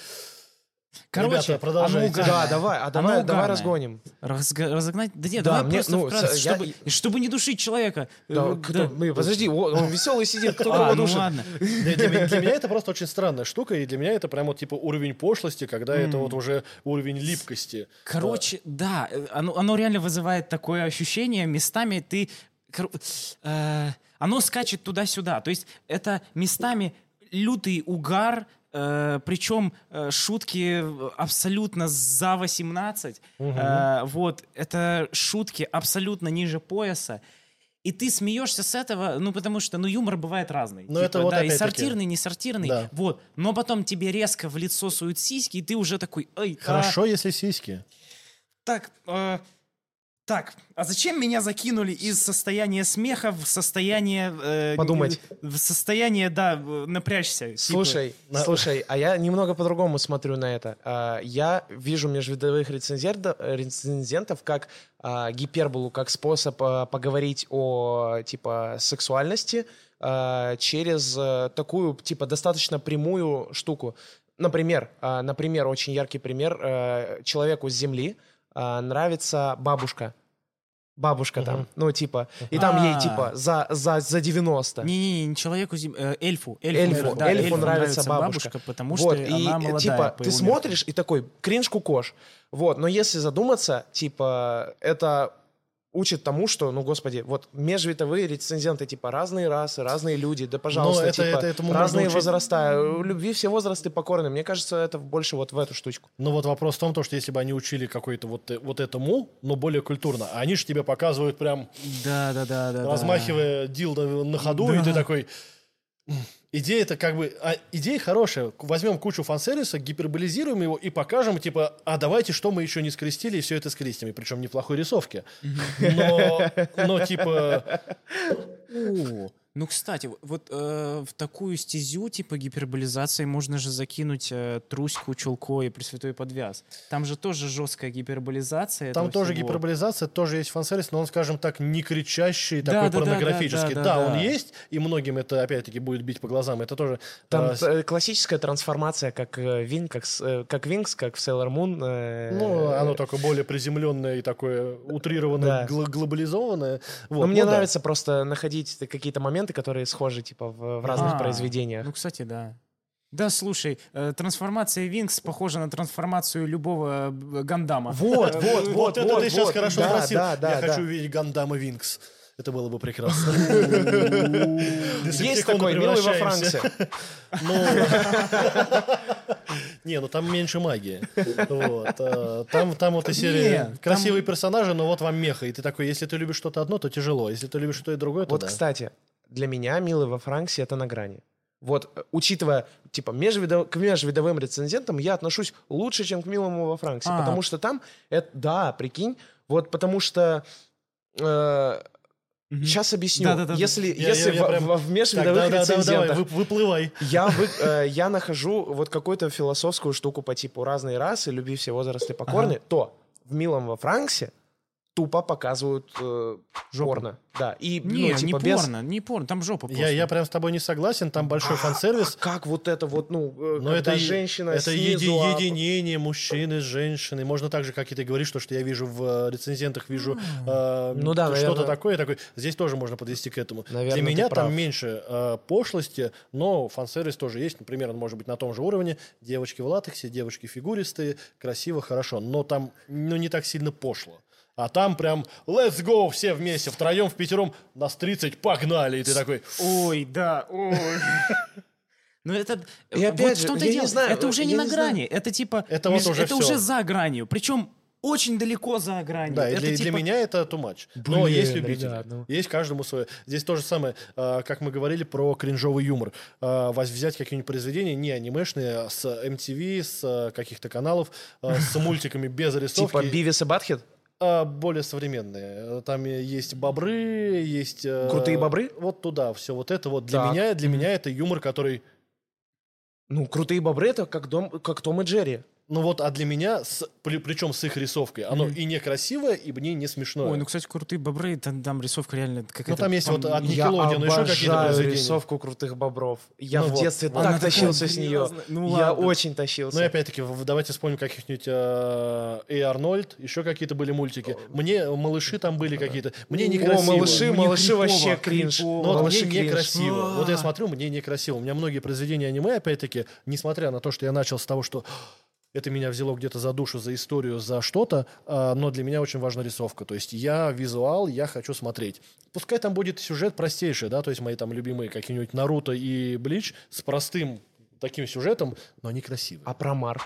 Короче, ребята, продолжайте. Да, давай, а давай, давай разгоним. Разга- разогнать? Да нет, Да, давай мне- просто ну, вкратце, я- чтобы, чтобы не душить человека. Да, Э, кто- да. мы- подожди, о, он веселый сидит, кто А, ну душит? ладно. Для, для меня- для меня это просто очень странная штука, и для меня это прям вот типа уровень пошлости, когда это вот уже уровень липкости. Короче, да, э, оно, оно реально вызывает такое ощущение. Местами ты... кор- э, оно скачет туда-сюда. То есть это местами лютый угар, причем э, шутки абсолютно за 18. Э, вот, это шутки абсолютно ниже пояса. И ты смеешься с этого, ну, потому что, ну, юмор бывает разный. Но это вот да, и сортирный, не сортирный. Да. Вот. Но потом тебе резко в лицо суют сиськи, и ты уже такой, ой, а, Хорошо, если сиськи. так, э, так, а зачем меня закинули из состояния смеха в состояние... э, Подумать. В состояние, да, э, напрячься. типа. Слушай, на- слушай, а я немного по-другому смотрю на это. А, Я вижу межвидовых рецензентов, рецензентов как а, гиперболу, как способ а, поговорить о типа сексуальности а, через а, такую типа достаточно прямую штуку. Например, а, например, очень яркий пример. а, Человеку с Земли а, нравится бабушка. Бабушка там, Мгм. ну типа, и там ей А. типа за, за, за 90. Не-не-не, не человеку, зем- э, эльфу. Эльфу, Эльфу, да, эльфу нравится бабушка. потому вот, что и, она э, молодая. типа, ты смотришь и такой, кринж кукош. Вот, но если задуматься, типа, это учит тому, что, ну, господи, вот межвитовые рецензенты, типа, разные расы, разные люди, да, пожалуйста, это- типа, это- этому разные учить. возраста, любви все возрасты покорны. Мне кажется, это больше вот в эту штучку. Но вот вопрос в том, то, что если бы они учили какой-то вот, вот этому, но более культурно, а они же тебе показывают прям, Да, да, да, да. да. размахивая дилдо на ходу, и ты такой... «М, Идея это как бы... а, идея хорошая. Возьмем кучу фан-сервиса, гиперболизируем его и покажем, типа, а давайте, что мы еще не скрестили, и все это скрестим. И причем неплохой рисовки. Но, но типа... Ну, кстати, вот э, в такую стезю, типа гиперболизации, можно же закинуть э, Труську, Чулко и Пресвятой Подвяз. Там же тоже жесткая гиперболизация. Там тоже всего. гиперболизация, тоже есть фан-сервис, но он, скажем так, не кричащий, Да, такой да, да, порнографический. да, Да, да, он да. есть, и многим это, опять-таки, будет бить по глазам. Это тоже... Там э, э, классическая трансформация, как э, Вин, как, э, как Винкс, как в Sailor Moon. э, Ну, оно только более приземленное и такое утрированное, Да. гл- глобализованное. Вот, Но мне ну да. нравится просто находить какие-то моменты, которые схожи, типа, в, в разных А, произведениях. Ну, кстати, да. Да, слушай, э, трансформация Винкс похожа на трансформацию любого э, Гандама. Вот, вот, вот, Вот это вот, ты сейчас вот. хорошо Да, спросил. да, да, Я да. хочу увидеть Гандама Винкс. Это было бы прекрасно. Есть такой, милый во. Ну, не, ну там меньше магии. Вот. э, Там, там вот и серия Не, там- красивые персонажи, но вот вам меха. И ты такой, если ты любишь что-то одно, то тяжело. Если ты любишь что и другое, то Вот, да. кстати, для меня «Милый во Франксе» — это на грани. Вот, э, учитывая, типа, межвидов- к межвидовым рецензентам я отношусь лучше, чем к «Милому во Франксе», А. потому что там, это, да, прикинь, вот потому что... э, Мгм. Сейчас объясню. Да-да-да. Если, Я- если я- я в, прям- в- в Так, межвидовых да, да, да, давай, рецензентах вы- выплывай. я, вы- э, я нахожу вот какую-то философскую штуку по типу разные расы, любви все возрасты покорны, то в «Милом во Франксе» тупо показывают э, порно. Да, и, Не, ну, типа, не без... порно, не порно, там жопа Я, просто. я прям с тобой не согласен, там большой А- фан-сервис. а как вот это вот, ну, э, Но когда это, женщина это снизу, еди- а- единение мужчины с женщиной. Можно так же, как и ты говоришь, то, что я вижу в э, рецензентах, вижу э, Ну да, что-то наверное. такое, такое. Здесь тоже можно подвести к этому. Наверное, Для меня прав. там меньше э, пошлости, но фан-сервис тоже есть. Например, он может быть на том же уровне. Девочки в латексе, девочки фигуристые, красиво, хорошо. Но там ну, не так сильно пошло. А там прям let's go все вместе, втроем, в пятером, нас 30, погнали. И ты такой, Ой, да, ой. Ну это... И вот опять в же, том-то я и не дело. знаю, это уже не на не знаю. грани. Это типа... Это вот уже это уже за гранью. Причем очень далеко за гранью. Да, это для, для типа- меня это too much. Но Блин, есть любители. ребят, ну. Есть каждому свое. Здесь то же самое, а, как мы говорили про кринжовый юмор. Воз- взять какие-нибудь произведения, не анимешные, а с MTV, с каких-то каналов, с мультиками без зарисовки. Типа Бивис и Батхед? А, более современные. Там и есть бобры, есть... э, Крутые бобры? Вот туда, все вот это вот. Для Так. меня, для меня это юмор, который... Ну, крутые бобры это как, дом, как Том и Джерри. Ну вот, а для меня, с, причем с их рисовкой, оно и некрасивое, и мне не смешное. Ой, ну, кстати, крутые бобры, там, там рисовка реально как Ну, там есть вот от Я Nickelodeon, еще какие-то произведения. рисовку крутых бобров. Я Ну в вот. детстве Она так тащился с нее. Ну Я ладно. очень тащился. Ну и опять-таки, давайте вспомним каких-нибудь э, Эй Арнольд, еще какие-то были мультики. Мне малыши там были какие-то. Мне О, некрасиво. малыши, Мне малыши крипово, вообще кринж. крипово. Но вот малыши мне некрасиво. Вот я А. смотрю, мне некрасиво. У меня многие произведения аниме, опять-таки, несмотря на то, что я начал с того, что это меня взяло где-то за душу, за историю, за что-то, а, но для меня очень важна рисовка. То есть я визуал, я хочу смотреть. Пускай там будет сюжет простейший, да, то есть мои там любимые какие-нибудь Наруто и Блич с простым таким сюжетом, но они красивые. А про Мар?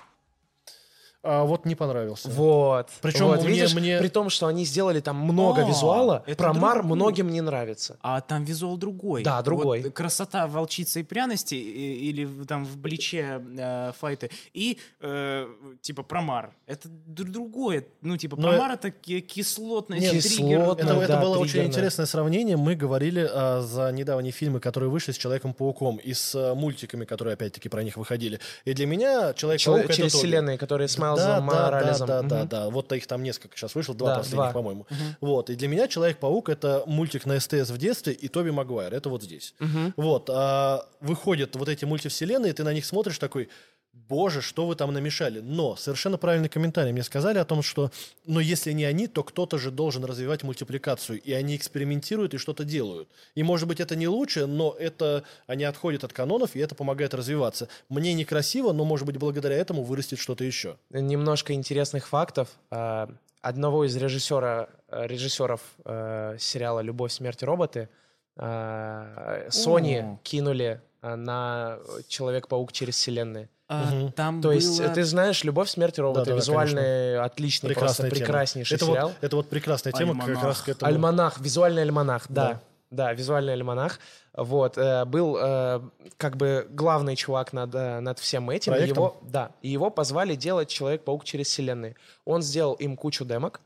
А вот не понравился. Вот. Причем вот, мне- видишь, мне- при том, что они сделали там много А, визуала, про Мар другое. многим не нравится. А там визуал другой. Да, другой. Вот красота волчицы и пряности и- или там в Бличе э, файты. И э, типа промар. Это другое. Ну типа Но промар это ки- кислотное, Нет, кислотное, Это, Ну это да, было очень триггерное. интересное сравнение. Мы говорили а, за недавние фильмы, которые вышли с Человеком-пауком и с а, мультиками, которые опять-таки про них выходили. И для меня Человек-паук Чело- это через вселенные, которые с Да, Майлзом да, да, Моралесом. да, да, Мгм. да. Вот их там несколько сейчас вышло, два Да, последних, по-моему. Вот. И для меня Человек-паук это мультик на СТС в детстве и Тоби Магуайр. Это вот здесь. Вот. а выходят вот эти мультивселенные, ты на них смотришь такой. Боже, что вы там намешали? Но совершенно правильный комментарий мне сказали о том, что, но если не они, то кто-то же должен развивать мультипликацию, и они экспериментируют и что-то делают. И может быть это не лучше, но это они отходят от канонов, и это помогает развиваться. Мне некрасиво, но может быть благодаря этому вырастет что-то еще. Немножко интересных фактов. А, Одного из режиссера, э, режиссеров э, сериала «Любовь, смерть и роботы» Sony кинули на «Человек-паук через вселенные». Мгм. Там То есть, было- ты знаешь, «Любовь, смерть и роботы» Да-да-да, визуальный, отличный, Прекрасная просто тема. прекраснейший это сериал. Вот, это вот прекрасная тема как Альманах. раз к этому. Альманах, визуальный альманах, да. Да. Да, визуальный альманах. Вот, э, был э, как бы главный чувак над, э, над всем этим. Проектом? Его, да, и его позвали делать Человек-паук через вселенные. Он сделал им кучу демок.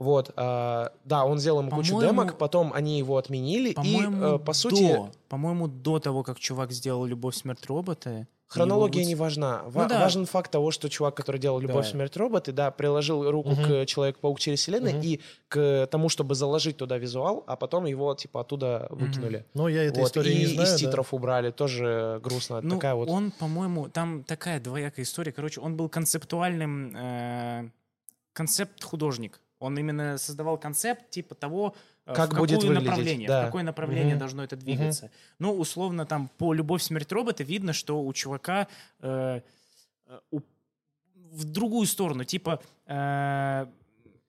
Вот, э, да, он сделал им кучу демок, потом они его отменили, и, По-моему, э, по сути, до, по-моему, до того, как чувак сделал «Любовь, смерть, роботы». хронология не важна. Ва- Ну да. Важен факт того, что чувак, который делал «Любовь, Да. смерть, роботы», да, приложил руку Мгм. к Человек-паук через вселенные Мгм. и к тому, чтобы заложить туда визуал, а потом его, типа, оттуда выкинули. Но я этой Вот, истории и не знаю. из да. титров убрали, тоже грустно. Ну, Такая вот. он, по-моему, там такая двоякая история. Короче, он был концептуальным э, концепт-художник. Он именно создавал концепт типа того, э, Как в будет какое выглядеть, направление, да. в какое направление Мгм. должно это двигаться. Ну, условно, там по «Любовь, смерть, робота» видно, что у чувака э, э, у- в другую сторону, типа э,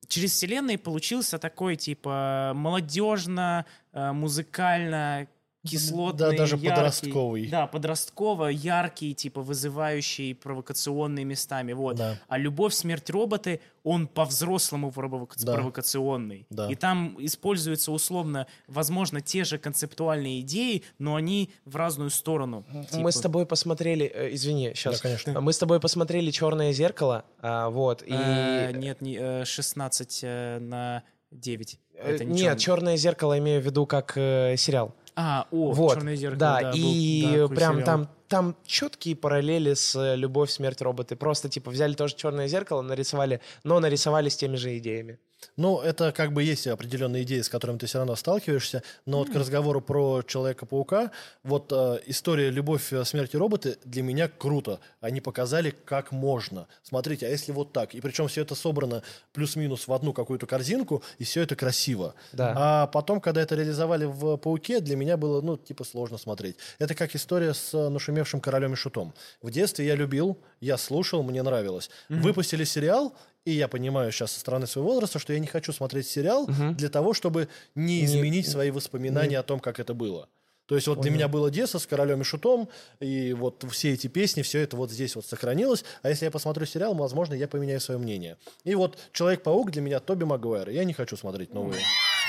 через вселенные получился такой, типа, молодежно, э, музыкально, кислотный, Да, даже яркий. подростковый. Да, подростково, яркий, типа, вызывающий, провокационный местами, вот. Да. А «Любовь, смерть, роботы», он по-взрослому провока- Да. провокационный. Да. И там используются, условно, возможно, те же концептуальные идеи, но они в разную сторону. Мы Типа. с тобой посмотрели, э, извини, сейчас. Да, конечно. Мы с тобой посмотрели Черное зеркало, а, вот, и... Э, Нет, не, э, 16 э, на 9. э, Это Нет, ничего. Черное зеркало имею в виду как э, сериал. А, о, вот, «Черное зеркало», да, да, был- и да, такой прям сериал. там, там четкие параллели с э, «Любовь, смерть, роботы». Просто, типа, взяли тоже «Черное зеркало», нарисовали, но нарисовали с теми же идеями. Ну, это как бы есть определенные идеи, с которыми ты все равно сталкиваешься, но вот к разговору про Человека-паука, вот э, история «Любовь, э, смерть и роботы» для меня круто. Они показали, как можно. Смотрите, а если вот так? И причем все это собрано плюс-минус в одну какую-то корзинку, и все это красиво. Да. А потом, когда это реализовали в «Пауке», для меня было, ну, типа, сложно смотреть. Это как история с э, нашумевшим королем и шутом. В детстве я любил, я слушал, мне нравилось. Выпустили сериал, и я понимаю сейчас со стороны своего возраста, что я не хочу смотреть сериал для того, чтобы не Не- изменить свои воспоминания о том, как это было. То есть вот для меня было детство с королем и шутом, и вот все эти песни, все это вот здесь вот сохранилось. А если я посмотрю сериал, возможно, я поменяю свое мнение. И вот Человек-паук для меня Тоби Магуайр. Я не хочу смотреть новые.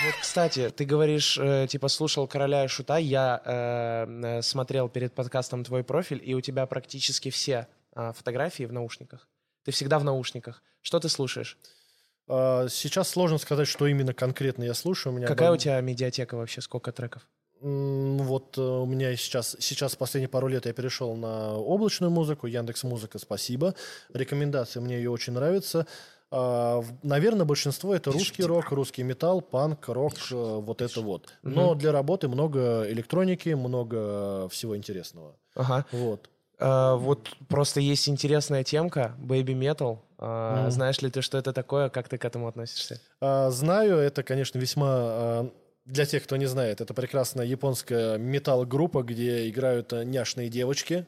Вот, кстати, ты говоришь, э, типа, слушал «Короля и Шута». Я э, э, смотрел перед подкастом твой профиль, и у тебя практически все а, фотографии в наушниках. Ты всегда в наушниках. Что ты слушаешь? А, Сейчас сложно сказать, что именно конкретно я слушаю. У меня Какая был- у тебя медиатека вообще? Сколько треков? Вот э, у меня сейчас, сейчас последние пару лет я перешел на облачную музыку, Яндекс Музыка, спасибо. Рекомендации, мне ее очень нравится. Наверное, большинство это русский рок, русский металл, панк, рок, э, вот это вот. Но для работы много электроники, много всего интересного. Ага. Вот. А, вот просто есть интересная темка, Baby Metal. Мгм. Знаешь ли ты, что это такое? Как ты к этому относишься? А, Знаю, это, конечно, весьма... Для тех, кто не знает, это прекрасная японская металл-группа, где играют няшные девочки.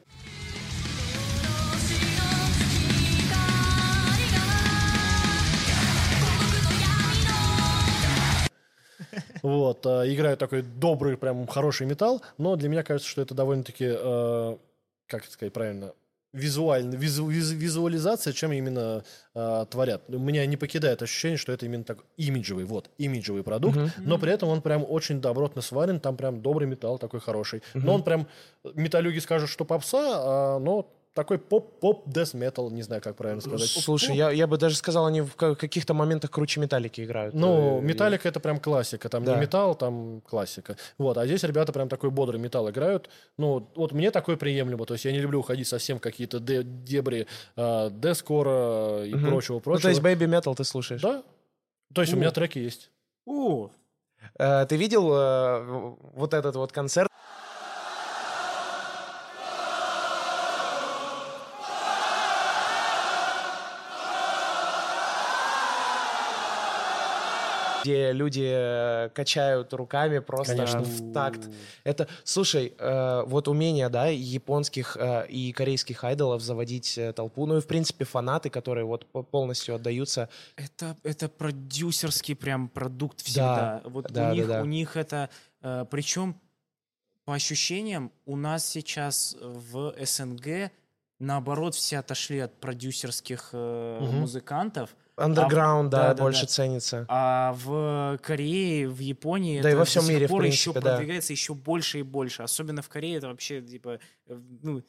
Вот, играют такой добрый, прям хороший металл, но для меня кажется, что это довольно-таки, как это сказать правильно, визуально, визу- виз- визуализация, чем именно э, творят. У меня не покидает ощущение, что это именно так имиджевый, вот, имиджевый продукт, но при этом он прям очень добротно сварен, там прям добрый металл такой хороший. Но он прям, металлюги скажут, что попса, а, но такой поп-поп death metal, не знаю, как правильно сказать. Слушай, я, я бы даже сказал, они в ка- каких-то моментах круче металлики играют. Ну, Э, металлика это прям классика. Там Да. не металл, там классика. Вот. А здесь ребята прям такой бодрый металл играют. Ну, вот мне такое приемлемо. То есть я не люблю уходить совсем в какие-то де- дебри э, дескора и Мгм. прочего, Ну, прочего. то есть Baby Metal ты слушаешь? Да. То есть у меня треки есть. О, Э, ты видел э, вот этот вот концерт? Где люди э, качают руками просто Конечно. в такт. Это, слушай, э, вот умение, да, японских э, и корейских айдолов заводить э, толпу, ну и в принципе фанаты, которые вот по- полностью отдаются. это, это продюсерский прям продукт всегда. вот да, у, них, да, да. у них это... причем, по ощущениям, у нас сейчас в СНГ, наоборот, все отошли от продюсерских э, Мгм. музыкантов, Андерграунд, да, да, да, больше да. ценится. а в Корее, в Японии Да и во до всем сих мире, в пор принципе, еще да. продвигается еще больше и больше. Особенно в Корее это вообще, типа, э, ну,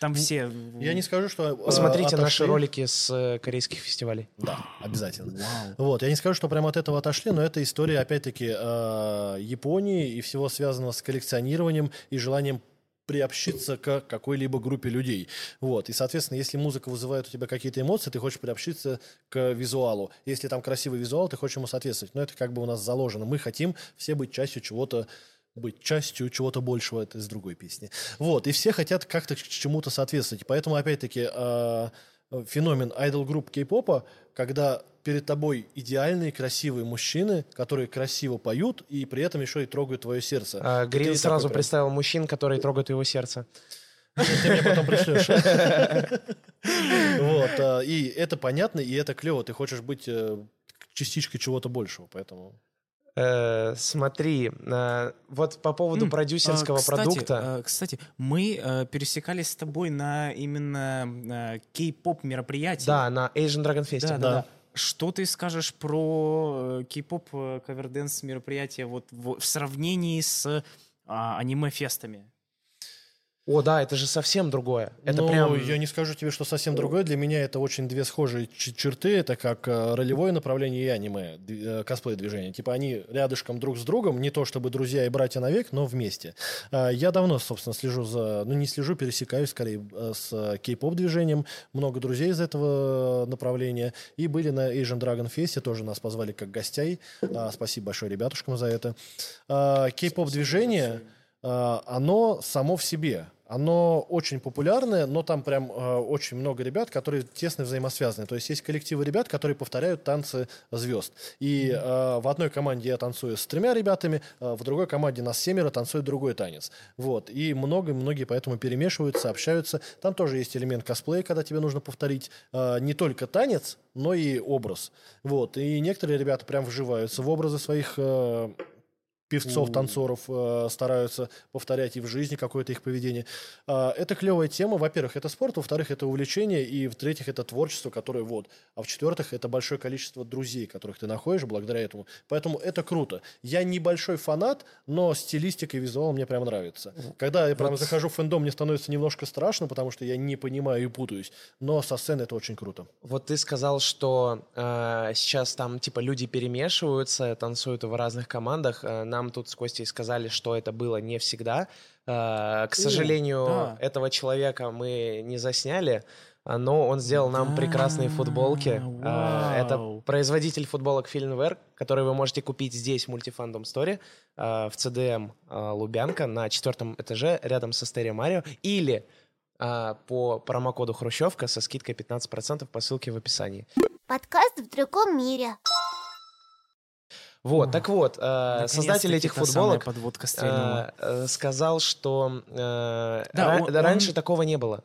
там все... Я не скажу, что... э, Посмотрите наши отошли. ролики с э, корейских фестивалей. Да, обязательно. Вот, я не скажу, что прямо от этого отошли, но это история, опять-таки, Японии и всего связанного с коллекционированием и желанием приобщиться к какой-либо группе людей. Вот. И, соответственно, если музыка вызывает у тебя какие-то эмоции, ты хочешь приобщиться к визуалу. Если там красивый визуал, ты хочешь ему соответствовать. Но это как бы у нас заложено. Мы хотим все быть частью чего-то быть частью чего-то большего, это из другой песни. Вот, и все хотят как-то к чему-то соответствовать. Поэтому, опять-таки, э, феномен айдол-групп кей-попа, когда перед тобой идеальные, красивые мужчины, которые красиво поют и при этом еще и трогают твое сердце. А, Грин сразу прям, представил мужчин, которые трогают его сердце. Ты мне потом пришлешь. Вот, э, и это понятно, и это клево. Ты хочешь быть э, частичкой чего-то большего, поэтому... Э, Смотри, э, вот по поводу продюсерского а, кстати, продукта. а, Кстати, мы э, пересекались с тобой на именно кей-поп мероприятии. Да, на Asian Dragon Fest. Да, да, Да. да. Что ты скажешь про э, кей-поп э, каверденс мероприятия вот в, в сравнении с а, аниме-фестами? О, да, это же совсем другое. Это Ну, прям... я не скажу тебе, что совсем другое. Для меня это очень две схожие ч- черты. Это как э, ролевое направление и аниме, д- э, косплей-движение. Типа они рядышком друг с другом, не то чтобы друзья и братья навек, но вместе. А, Я давно, собственно, слежу за... Ну, не слежу, пересекаюсь скорее э, с э, кей-поп-движением. Много друзей из этого направления. И были на Asian Dragon Fest, тоже нас позвали как гостей. Спасибо большое ребятушкам за это. Кей-поп-движение, оно само в себе. Оно очень популярное, но там прям э, очень много ребят, которые тесно взаимосвязаны. То есть есть коллективы ребят, которые повторяют танцы звезд. И э, в одной команде я танцую с тремя ребятами, э, в другой команде нас семеро танцует другой танец. Вот. И много, многие поэтому перемешиваются, общаются. Там тоже есть элемент косплея, когда тебе нужно повторить э, не только танец, но и образ. Вот. И некоторые ребята прям вживаются в образы своих э, певцов, танцоров э, стараются повторять и в жизни какое-то их поведение. А, это клевая тема. Во-первых, это спорт, во-вторых, это увлечение, и в-третьих, это творчество, которое вот. А в-четвертых, это большое количество друзей, которых ты находишь благодаря этому. Поэтому это круто. Я небольшой фанат, но стилистика и визуал мне прям нравится. Когда я прям захожу в фэндом, мне становится немножко страшно, потому что я не понимаю и путаюсь. Но со сцены это очень круто. Вот ты сказал, что э, сейчас там типа люди перемешиваются, танцуют в разных командах. Э, нам тут с Костей сказали, что это было не всегда. Э, к сожалению, да. этого человека мы не засняли, а, но он сделал нам прекрасные футболки. Э, это производитель футболок Filmware, который вы можете купить здесь, в Мультифандом Сторе, э, в CDM э, Лубянка на четвертом этаже рядом со Стерео Марио. Или по промокоду Хрущевка со скидкой 15% по ссылке в описании. Подкаст в другом мире. Вот, так вот, э, создатель этих футболок подводка э, э, сказал, что э, Да, ра- он- раньше он- такого не было.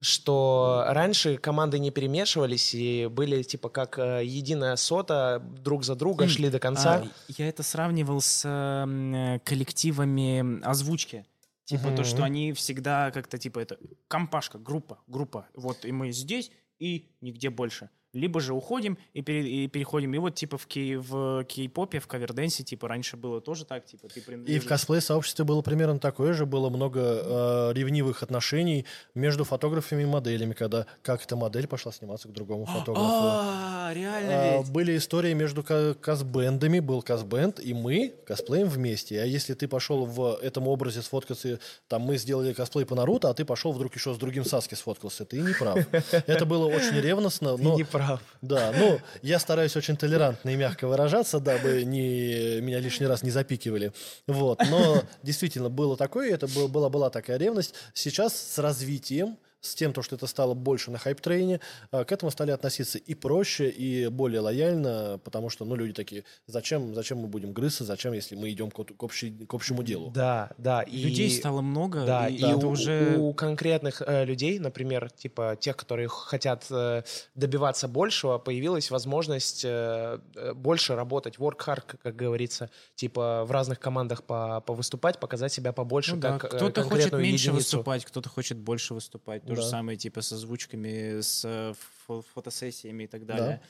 Что раньше команды не перемешивались и были типа как э, единая сота, друг за друга шли до конца. А, я это сравнивал с э, коллективами озвучки. Типа то, что они всегда как-то типа это компашка, группа, группа. Вот и мы здесь и нигде больше. Либо же уходим и, пере- и переходим. И вот типа в, кей, в кей-попе, в каверденсе, типа раньше было тоже так, типа ты И в принадлежишь- косплей-сообществе было примерно такое же. Было много э, ревнивых отношений между фотографами и моделями, когда как эта модель пошла сниматься к другому фотографу. А, реально А, ведь. Были истории между косбендами, был косбенд, и мы косплеем вместе. А если ты пошел в этом образе сфоткаться, там мы сделали косплей по Наруто, а ты пошел вдруг еще с другим Саски сфоткался, ты не прав. Это было очень ревностно, Ты но... не прав. Да, ну, я стараюсь очень толерантно и мягко выражаться, дабы не, меня лишний раз не запикивали. Вот, но действительно было такое, это был- была, была такая ревность. Сейчас с развитием, с тем, то, что это стало больше на хайп-трейне, а, к этому стали относиться и проще, и более лояльно, потому что, ну, люди такие, зачем, зачем мы будем грызться, зачем, если мы идем к, к общей- к общему делу? Да, да. И... Людей стало много, Да, и, и, это у, уже... у конкретных э, людей, например, типа тех, которые хотят э, добиваться большего, появилась возможность э, э, больше работать, work hard, как, говорится, типа в разных командах по, повыступать, показать себя побольше, Ну да, как э, кто-то хочет меньше единицу. выступать, кто-то хочет больше выступать. То же Да. самое типа с озвучками, с э, фо- фотосессиями и так Да. далее. Кто-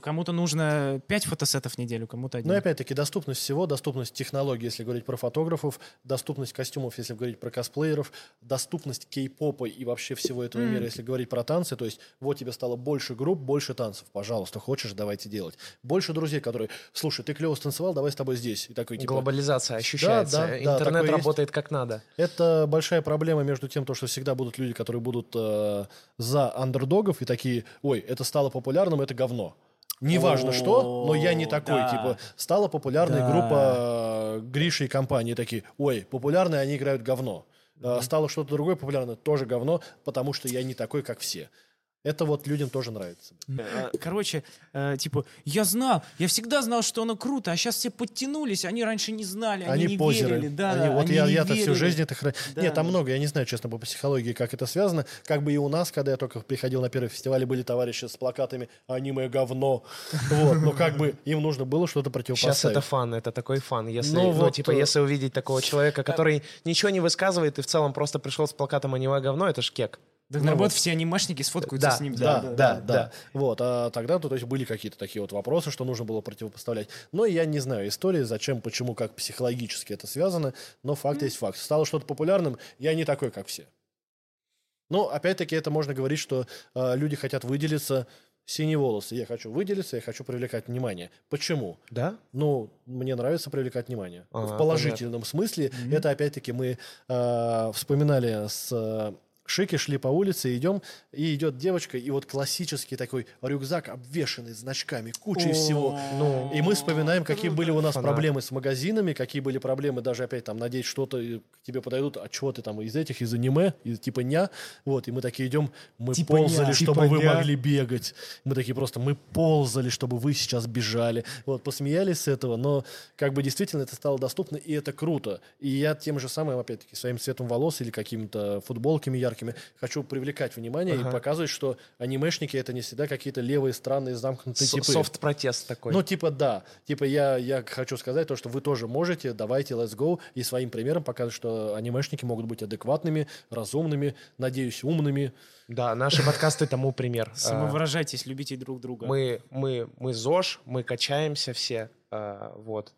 кому-то нужно 5 фотосетов в неделю, кому-то один. Ну и опять-таки доступность всего, доступность технологий, если говорить про фотографов, доступность костюмов, если говорить про косплееров, доступность кей-попа и вообще всего этого М. мира, если говорить про танцы. То есть вот тебе стало больше групп, больше танцев. Пожалуйста, хочешь, давайте делать. Больше друзей, которые, слушай, ты клево станцевал, давай с тобой здесь. И такой, типа, Глобализация ощущается. да, да, Интернет такое есть. работает как надо. это большая проблема между тем, то, что всегда будут люди, которые будут э, за андердогов и такие, ой, это стало популярным, это говно. Неважно что, но я не такой. да. Типа, стала популярной Да. группа э, Гриши и компании. Такие, ой, популярные, они играют говно. Э, Стало что-то другое популярное, тоже говно, потому что я не такой, как все. Это вот людям тоже нравится. Э, Короче, э, типа, я знал, я всегда знал, что оно круто, а сейчас все подтянулись, они раньше не знали, они, Они, не позеры. верили. Да, Они- да, вот они я, не я-то всю жизнь это хра- Да. Нет, там много, я не знаю, честно, по психологии, как это связано. Как бы и у нас, когда я только приходил на первый фестиваль, были товарищи с плакатами «Аниме говно». Вот, но как бы им нужно было что-то Сейчас противопоставить. это фан, это такой фан. Если, Ну ну, вот, типа, э, если увидеть такого человека, который ничего не высказывает и в целом просто пришел с плакатом «Аниме говно», это ж кек. Да, Ну наоборот, вот. все анимешники сфоткаются Да, с ним. Да, да, да, да, да, да. Вот, а тогда, то, то есть, были какие-то такие вот вопросы, что нужно было противопоставлять. Но я не знаю истории, зачем, почему, как психологически это связано, но факт есть факт. Стало что-то популярным, я не такой, как все. Но, опять-таки, это можно говорить, что э, люди хотят выделиться, синие волосы. Я хочу выделиться, я хочу привлекать внимание. Почему? Да? Ну, мне нравится привлекать внимание. А, в положительном смысле. Это опять-таки мы э, вспоминали с э, Шики, шли по улице, идем, и идет девочка, и вот классический такой рюкзак, обвешанный значками, кучей всего. Ну, И мы вспоминаем, какие были у нас Фанат. проблемы с магазинами, какие были проблемы даже опять там надеть что-то, и к тебе подойдут, а чего ты там из этих, из аниме, из типа ня, вот, и мы такие идем, мы Типа ползали, ня. чтобы Типа вы ня. могли бегать. Мы такие просто, мы ползали, чтобы вы сейчас бежали. Вот, посмеялись с этого, но как бы действительно это стало доступно, и это круто. И я тем же самым, опять-таки, своим цветом волос или какими-то футболками яркими хочу привлекать внимание и Ага. показывать, что анимешники это не всегда какие-то левые, странные, замкнутые С- типы. Софт-протест такой. Ну, типа, да. Типа, я, я хочу сказать то, что вы тоже можете, давайте, let's go, и своим примером показывать, что анимешники могут быть адекватными, разумными, надеюсь, умными. Да, наши подкасты тому пример. А, Самовыражайтесь, любите друг друга. Мы, мы, мы ЗОЖ, мы качаемся все. а, Вот.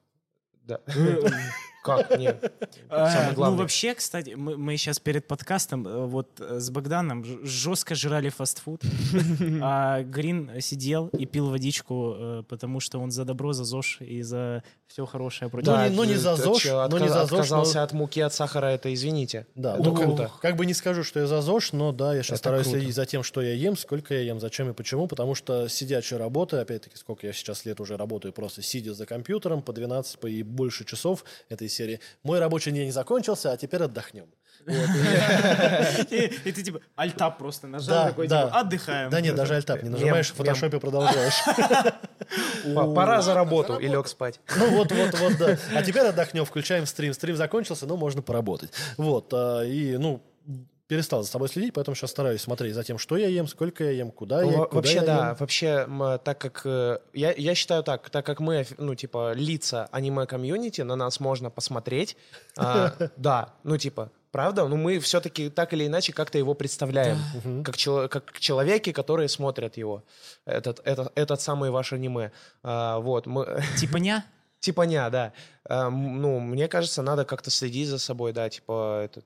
Да. Как? Нет. Самое Ну, вообще, кстати, мы, мы сейчас перед подкастом э, вот э, с Богданом жестко жрали фастфуд, а Грин сидел и пил водичку, э, потому что он за добро, за ЗОЖ и за все хорошее против. Ну, не- ну, не за ЗОЖ, ну, не за ЗОЖ, Отказался но- от муки, от сахара, это извините. Да, Это ну, как- круто. Как, бы не скажу, что я за ЗОЖ, но да, я сейчас Это стараюсь следить за тем, что я ем, сколько я ем, зачем и почему, потому что сидячая работа, опять-таки, сколько я сейчас лет уже работаю, просто сидя за компьютером по 12 по и больше часов этой серии. Мой рабочий день закончился, а теперь отдохнем. И- ты типа альтап просто нажал, такой типа отдыхаем. Да нет, даже альтап не нажимаешь, в фотошопе продолжаешь. Пора за работу и лег спать. Ну вот, вот, вот, да. А теперь отдохнем, включаем стрим. Стрим закончился, но можно поработать. Вот, а, и, ну, перестал за собой следить, поэтому сейчас стараюсь смотреть за тем, что я ем, сколько я ем, куда я, Во- куда Вообще, я да, ем. вообще, м, так как э, я, я считаю так, так как мы, ну, типа, лица аниме-комьюнити, на нас можно посмотреть. а, Да, ну, типа, правда, ну, мы все-таки так или иначе как-то его представляем, как, чело- как человеки, которые смотрят его, этот, этот, этот самый ваш аниме. А, Вот, мы, Типа ня? типа, не, да. А, Ну, мне кажется, надо как-то следить за собой, да, типа, это,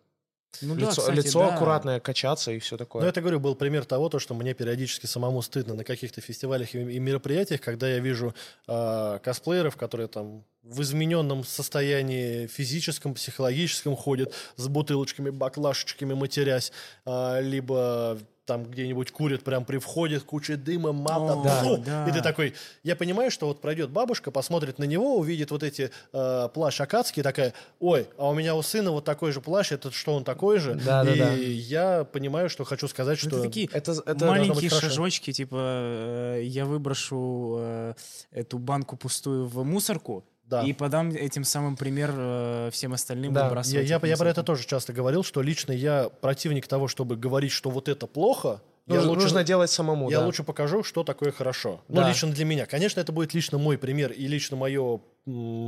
Ну да, лицо, кстати, лицо да. аккуратное, качаться и все Ну, такое. это, говорю, был пример того, то, что мне периодически самому стыдно на каких-то фестивалях и, и мероприятиях, когда я вижу а, косплееров, которые там в измененном состоянии физическом, психологическом ходят с бутылочками, баклашечками матерясь, а, либо там где-нибудь курят прям при входе, куча дыма, мата, О, фу. да. и ты такой, я понимаю, что вот пройдет бабушка, посмотрит на него, увидит вот эти э, плащ Акацкий, и такая, ой, а у меня у сына вот такой же плащ, это что, он такой же? Да, и да, да. я понимаю, что хочу сказать, Ну, что... Это такие Это, это маленькие шажочки, типа э, я выброшу э, эту банку пустую в мусорку Да. и подам этим самым пример э, всем остальным Да, Я, я, я про это тоже часто говорил, что лично я противник того, чтобы говорить, что вот это плохо. я нужно, лучше, нужно делать самому, я да. лучше покажу, что такое хорошо. Ну, Да. лично для меня. Конечно, это будет лично мой пример и лично мое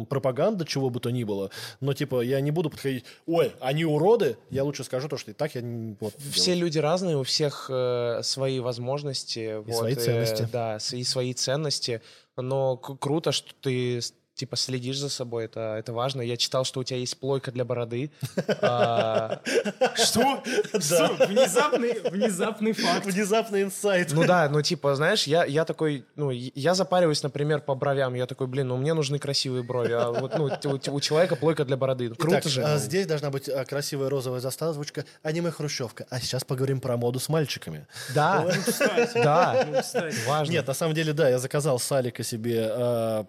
пропаганда, чего бы то ни было. Но, типа, я не буду подходить, ой, они уроды. Я лучше скажу то, что и так я. Вот, Все делаю. люди разные, у всех э, свои возможности. вот, свои э, ценности. да, с- и свои ценности. Но круто, что ты типа следишь за собой, это, это важно. Я читал, что у тебя есть плойка для бороды. А, Что? Внезапный, внезапный факт. Внезапный инсайт. Ну да, ну типа, знаешь, я, я такой, ну, я запариваюсь, например, по бровям. Я такой, блин, ну мне нужны красивые брови. А вот, ну, у, человека плойка для бороды. Ну, Круто же. а здесь должна быть а, красивая розовая заставочка аниме-хрущевка. А сейчас поговорим про моду с мальчиками. Да, да, ну, кстати. важно. Нет, на самом деле, да, я заказал с Алика себе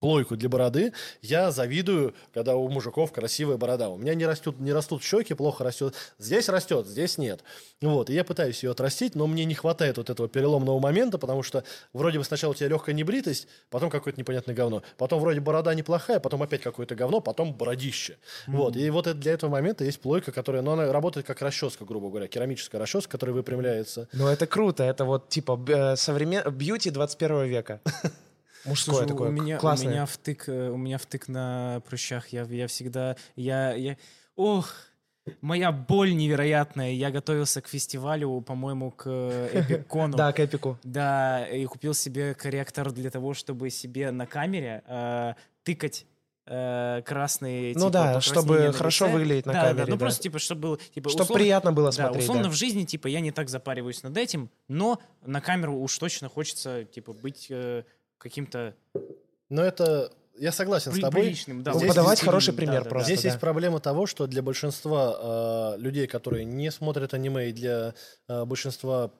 плойку для бороды. Я завидую, когда у мужиков красивая борода. У меня не растут, не растут щеки, плохо растет. Здесь растет, здесь нет. Вот, и я пытаюсь ее отрастить, но мне не хватает вот этого переломного момента, потому что вроде бы сначала у тебя легкая небритость, потом какое-то непонятное говно. Потом вроде борода неплохая, потом опять какое-то говно, потом бородище. Вот, и вот это- для этого момента есть плойка, которая, ну, она работает как расческа, грубо говоря, керамическая расческа, которая выпрямляется. Ну, это круто. Это вот, типа, э, современ... бьюти 21 века. Мужское Слушай, такое, у меня, у классное. меня втык, э, у меня втык на прыщах. Я, я всегда, я, я, ох, моя боль невероятная. Я готовился к фестивалю, по-моему, к Эпикону. Да, к эпику. Да, и купил себе корректор для того, чтобы себе на камере э, тыкать э, красные Ну типа, да, чтобы хорошо лице. выглядеть на Да, да, камере, ну да. просто типа, чтобы было, типа, Чтоб условно- приятно было да, смотреть, условно да. в жизни, типа, я не так запариваюсь над этим, но на камеру уж точно хочется, типа, быть э, каким-то Но это... Я согласен с при- тобой. приличным. Да, Здесь подавать хороший пример да, да. просто. Здесь да. есть проблема того, что для большинства э, людей, которые не смотрят аниме, и для э, большинства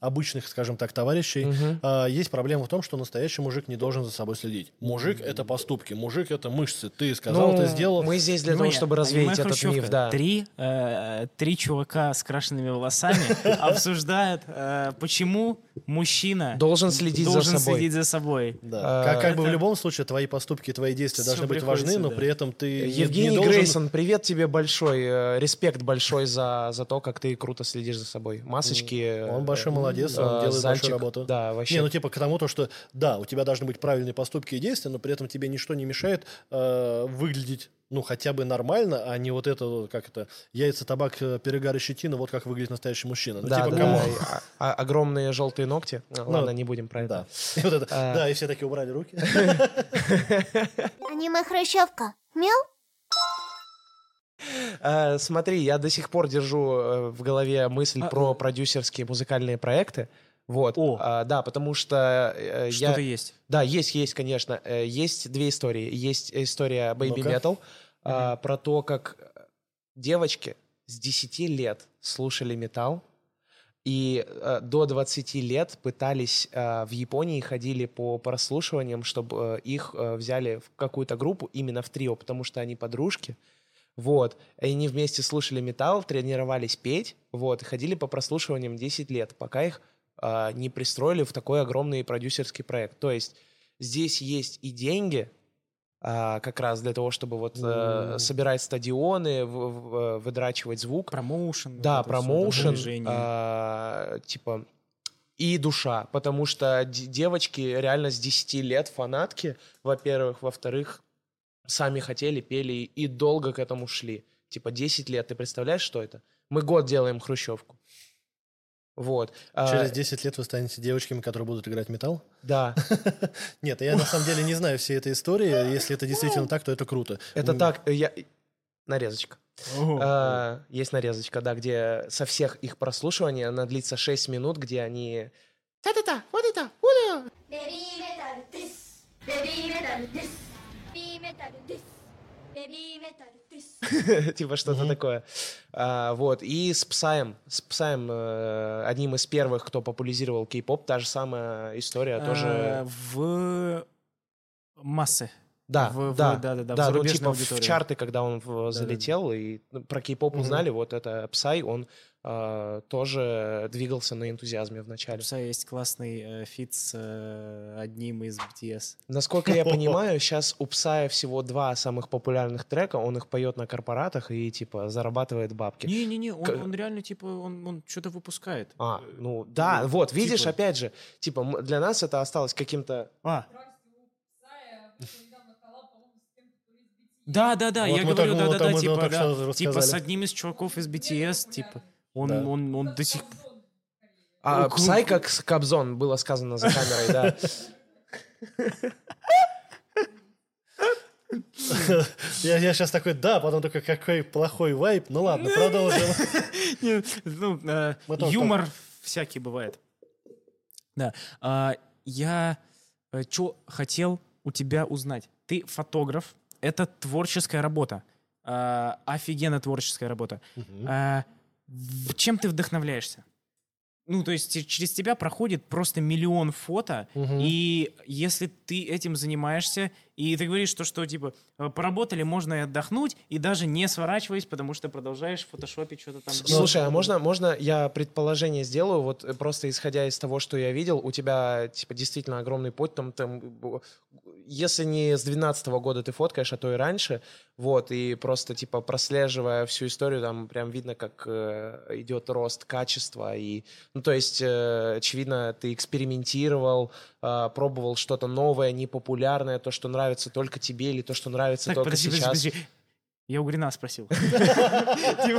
обычных, скажем так, товарищей, э, есть проблема в том, что настоящий мужик не должен за собой следить. Мужик — это поступки, мужик — это мышцы. Ты сказал, Ну, ты сделал. Мы здесь для того, Внимание, чтобы развеять этот «Хрущевка». миф, да. Три, э, три чувака с крашенными волосами обсуждают, э, почему мужчина Должен следить за должен собой. следить за собой. Да. А, как, как бы в любом случае твои поступки, твои действия должны быть важны, но да. при этом ты не Евгений должен- Грейсон, привет тебе большой, э, респект большой за, за то, как ты круто следишь за собой. Масочки. э, Он большой молодец, э, он делает зальчик, большую работу. Да, вообще. Не, ну типа к тому, то, что да, у тебя должны быть правильные поступки и действия, но при этом тебе ничто не мешает э, выглядеть, ну, хотя бы нормально, а не вот это, как это, яйца, табак, э, перегар и щетина, вот как выглядит настоящий мужчина. Ну, да, типа, да, кому? да, и, а- а- огромные желтые ногти. А, Ладно, не будем про это. Да. И вот это, А. да, и все такие убрали руки. Аниме Хрущевка. Э, смотри, я до сих пор держу э, в голове мысль А, про продюсерские музыкальные проекты. Вот. О. А, да, потому что э, я... Что-то есть. Да, есть, есть, конечно. Э, Есть две истории. Есть история Baby Ну-ка. Metal а, про то, как девочки с 10 лет слушали металл, и э, до 20 лет пытались э, в Японии ходили по прослушиваниям, чтобы э, их э, взяли в какую-то группу именно в трио, потому что они подружки. Вот. И они вместе слушали металл, тренировались петь, вот, и ходили по прослушиваниям 10 лет, пока их а, не пристроили в такой огромный продюсерский проект. То есть здесь есть и деньги, а, как раз для того, чтобы вот э, собирать стадионы, в- в- выдрачивать звук. Промоушен. Да, вот промоушен, продвижение. а, типа, и душа, потому что девочки реально с 10 лет фанатки, во-первых, во-вторых, сами хотели, пели и- долго к этому шли. Типа 10 лет, ты представляешь, что это? Мы год делаем хрущевку. Вот. А, Через 10 лет вы станете девочками, которые будут играть металл? Да, Нет, я на самом деле не знаю всей этой истории. Если это действительно так, то это круто. это так, я... Нарезочка. А, Есть нарезочка, да, где со всех их прослушиваний она длится 6 минут, где они... Та-та-та, вот это, вот это. Типа что-то такое. А, вот. И с Псаем. С Псаем, э, одним из первых, кто популяризировал кей-поп, та же самая история э, тоже... В массы. Да, в- в- да, да-да-да, в да, ну, типа в чарты, когда он в- залетел, и ну, про кей-поп узнали, вот это Псай, он а, тоже двигался на энтузиазме в начале. У Псая есть классный э, фит с э, одним из BTS. Насколько я понимаю, сейчас у Псая всего два самых популярных трека, он их поет на корпоратах и, типа, зарабатывает бабки. Не-не-не, он, К- он реально, типа, он, он что-то выпускает. А, ну да, вот, видишь, типа- опять же, типа, для нас это осталось каким-то А. Да, да, да, Вот я говорю, так- да, вот да, там да, мы типа, да, типа с одним из чуваков из BTS, типа, он, Да. он, он до сих А, Ну, Псай как Кобзон, было сказано за камерой, да. Я, я сейчас такой, да, потом такой, какой плохой вайп. Ну ладно, продолжим. Ну, э, юмор всякий бывает. Да. А, я что хотел у тебя узнать? Ты фотограф, это творческая работа. А, офигенно творческая работа. А, в- чем ты вдохновляешься? Ну, то есть через тебя проходит просто миллион фото, Мгм. и если ты этим занимаешься, и ты говоришь, что, что типа, э, поработали, можно и отдохнуть, и даже не сворачиваясь, потому что продолжаешь в фотошопе что-то там. Слушай, а можно, можно я предположение сделаю, вот э, просто исходя из того, что я видел, у тебя, типа, действительно огромный путь, там, там, если не с 12 года ты фоткаешь, а то и раньше, вот, и просто, типа, прослеживая всю историю, там прям видно, как э, идет рост качества, и, ну, то есть, э, очевидно, ты экспериментировал, э, пробовал что-то новое, непопулярное, то, что нравится только тебе, или то, что нравится Так, только подожди, сейчас. подожди, подожди. Я у Грина спросил. Ты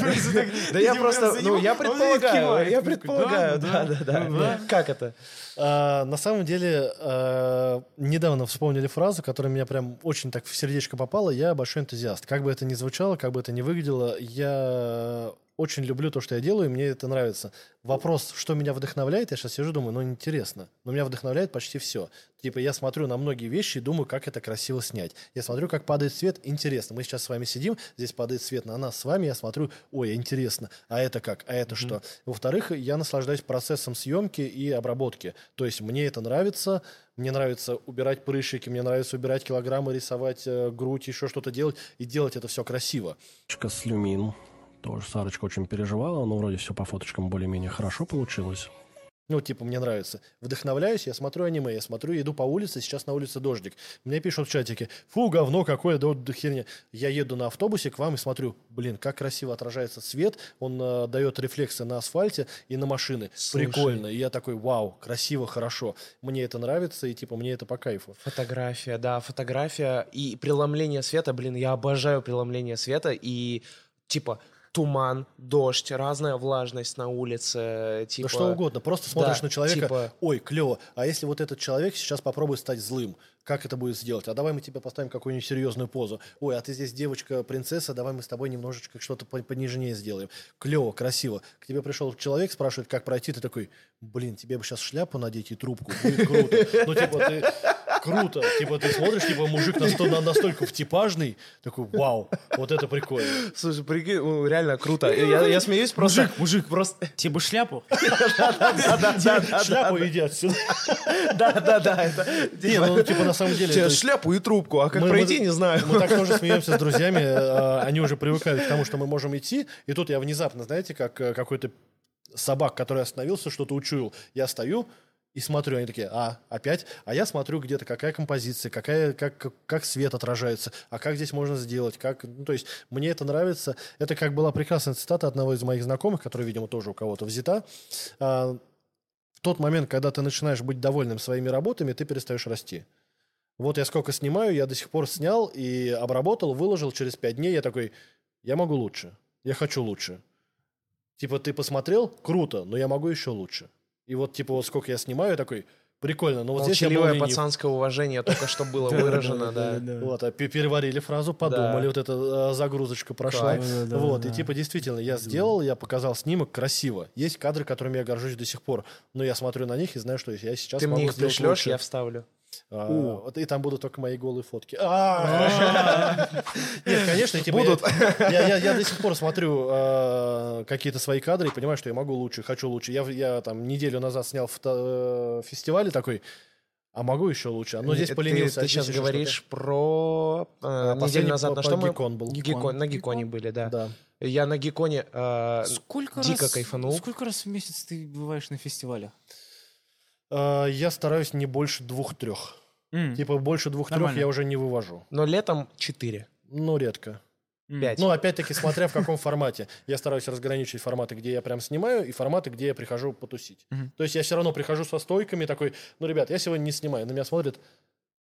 просто так- Да я просто, ну, я предполагаю, я предполагаю, ну да, да, да. ну да. Как это? А, на самом деле, а, недавно вспомнили фразу, которая меня прям очень так в сердечко попала. Я большой энтузиаст. Как бы это ни звучало, как бы это ни выглядело, я очень люблю то, что я делаю, и мне это нравится. Вопрос, что меня вдохновляет, я сейчас сижу, думаю, ну, интересно. Но меня вдохновляет почти все. Типа, я смотрю на многие вещи и думаю, как это красиво снять. Я смотрю, как падает свет, интересно. Мы сейчас с вами сидим, здесь падает свет на нас с вами, я смотрю, ой, интересно, а это как, а это что? Во-вторых, я наслаждаюсь процессом съемки и обработки. То есть мне это нравится, мне нравится убирать прыщики, мне нравится убирать килограммы, рисовать э, грудь, еще что-то делать, и делать это все красиво. с Люмин. Тоже Сарочка очень переживала, но вроде все по фоточкам более-менее хорошо получилось. Ну, типа, мне нравится. Вдохновляюсь, я смотрю аниме, я смотрю, я иду по улице, сейчас на улице дождик. Мне пишут в чатике, фу, говно какое, да вот херня. Я еду на автобусе к вам и смотрю, блин, как красиво отражается свет, он э, дает рефлексы на асфальте и на машины. Слушай. Прикольно. И я такой, вау, красиво, хорошо. Мне это нравится, и типа, мне это по кайфу. Фотография, да, фотография и преломление света, блин, я обожаю преломление света и типа туман, дождь, разная влажность на улице, типа... да что угодно. Просто смотришь да, на человека, типа- ой, клево. А если вот этот человек сейчас попробует стать злым, как это будет сделать? А давай мы тебе поставим какую-нибудь серьезную позу. Ой, а ты здесь девочка-принцесса, давай мы с тобой немножечко что-то по- понежнее сделаем. Клево, красиво. К тебе пришел человек, спрашивает, как пройти, ты такой, блин, тебе бы сейчас шляпу надеть и трубку, будет круто. Ну, типа, ты круто. Типа, ты смотришь, типа, мужик насто- на- настолько втипажный, такой, вау, вот это прикольно. Слушай, прикинь, ну, реально круто. Я, я смеюсь просто... Мужик, мужик, Просто... тебе бы шляпу? Шляпу иди отсюда. Да-да-да. Не, ну, типа, на самом деле... Шляпу и трубку, а как пройти, не знаю. Мы так тоже смеемся с друзьями, э, они уже привыкают к тому, что мы можем идти, и тут я внезапно, знаете, как э, какой-то собак, который остановился, что-то учуял. Я стою и смотрю, они такие, а, опять? А я смотрю где-то, какая композиция, какая, как, как, как свет отражается, а как здесь можно сделать, как... Ну, то есть мне это нравится. Это как была прекрасная цитата одного из моих знакомых, которая, видимо, тоже у кого-то взята. А, в тот момент, когда ты начинаешь быть довольным своими работами, ты перестаешь расти. Вот я сколько снимаю, я до сих пор снял и обработал, выложил через пять дней. Я такой, я могу лучше, я хочу лучше. Типа, ты посмотрел, круто, но я могу еще лучше. И вот, типа, вот сколько я снимаю, я такой, прикольно, но вот здесь я был Молчаливое ленив. пацанское уважение только что было выражено, да. Вот, а пе- переварили фразу, подумали, вот эта э, загрузочка прошла. Вот, и типа действительно, я сделал, я показал снимок красиво. Есть кадры, которыми я горжусь до сих пор, но я смотрю на них и знаю, что я сейчас Ты могу мне их сделать пришлешь, я вставлю. А, и там будут только мои голые фотки. А, Нет, конечно, типа, Будут. Я, я- я- я до сих пор смотрю э, какие-то свои кадры и понимаю, что я могу лучше, хочу лучше. Я, я там неделю назад снял фото- э, фестиваль такой, а могу еще лучше. Но здесь Ты- поленился. Ты, а сейчас говоришь про... э, А, неделю назад на что мы... Гикон был. Гикон, на Гиконе были, да. Да. Я на Гиконе э, Сколько дико раз, кайфанул. Сколько раз в месяц ты бываешь на фестивалях? Э, Я стараюсь не больше двух-трех. М, Типа больше двух-трех Нормально. я уже не вывожу. Но летом 4. Ну, редко. пять. Ну, опять-таки, смотря в каком формате. Я стараюсь разграничить форматы, где я прям снимаю, и форматы, где я прихожу потусить. Мгм. То есть я все равно прихожу со стойками, такой, ну, ребят, я сегодня не снимаю. На меня смотрят,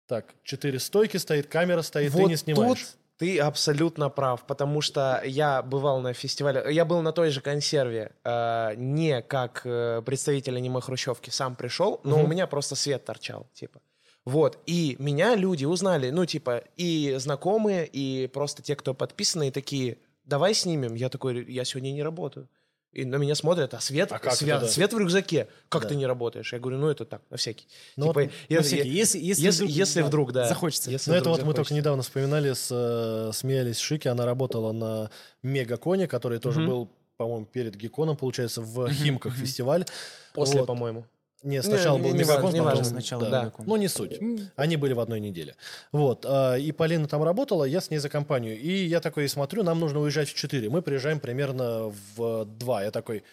так, четыре стойки стоит, камера стоит, ты не снимаешь. тут ты абсолютно прав, потому что я бывал на фестивале, я был на той же консерве, э, не как э, представитель аниме Хрущевки, сам пришел, но Мгм. у меня просто свет торчал, типа. Вот, и меня люди узнали, ну, типа, и знакомые, и просто те, кто подписаны, и такие, давай снимем. Я такой, я сегодня не работаю. И на меня смотрят, а свет, А как свет, это да? свет в рюкзаке. Как Да. ты не работаешь? Я говорю, ну это так, на всякий. Ну типа, вот я- На всякий, если, если, если, вдруг, если да, вдруг, да. захочется. Если Ну, это вот мы только захочется. недавно вспоминали, с, э, смеялись Шики, она работала на Мегаконе, который тоже Мгм. был, по-моему, перед Геконом, получается, в Химках фестиваль. После, Вот. по-моему. Не, сначала Не, был не Мегакон, важно, не потом-. Сначала да. Мегакон. Ну, не суть. Они были в одной неделе. Вот. а, И Полина там работала, я с ней за компанию. И я такой смотрю, нам нужно уезжать в 4. Мы приезжаем примерно в 2. Я такой,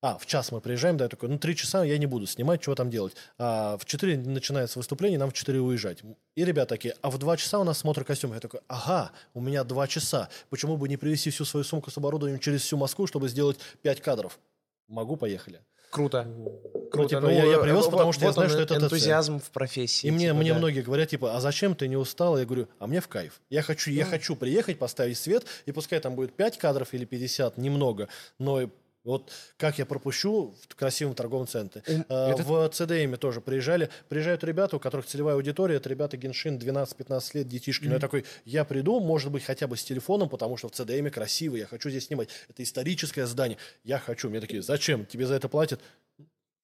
а, в час мы приезжаем, да, я такой, ну, три часа я не буду снимать, чего там делать. А в 4 начинается выступление, нам в 4 уезжать. И ребята такие, а в 2 часа у нас смотр костюмов. Я такой, ага, у меня 2 часа. Почему бы не привезти всю свою сумку с оборудованием через всю Москву, чтобы сделать 5 кадров? Могу, поехали. Круто. Ну, Круто. типа, я, я привез, вот- потому что я вот знаю, он, что это энтузиазм в профессии. И мне, типа, мне да. многие говорят, типа, а зачем ты не устал? Я говорю, а мне в кайф. Я хочу, я хочу приехать, поставить свет, и пускай там будет 5 кадров или 50, немного, но вот как я пропущу в красивом торговом центре. А, В CDM тоже приезжали. Приезжают ребята, у которых целевая аудитория, это ребята Геншин 12-15 лет, детишки. Но я такой, я приду, может быть, хотя бы с телефоном, потому что в CDM красиво, я хочу здесь снимать. Это историческое здание. Я хочу. Мне такие, зачем? Тебе за это платят?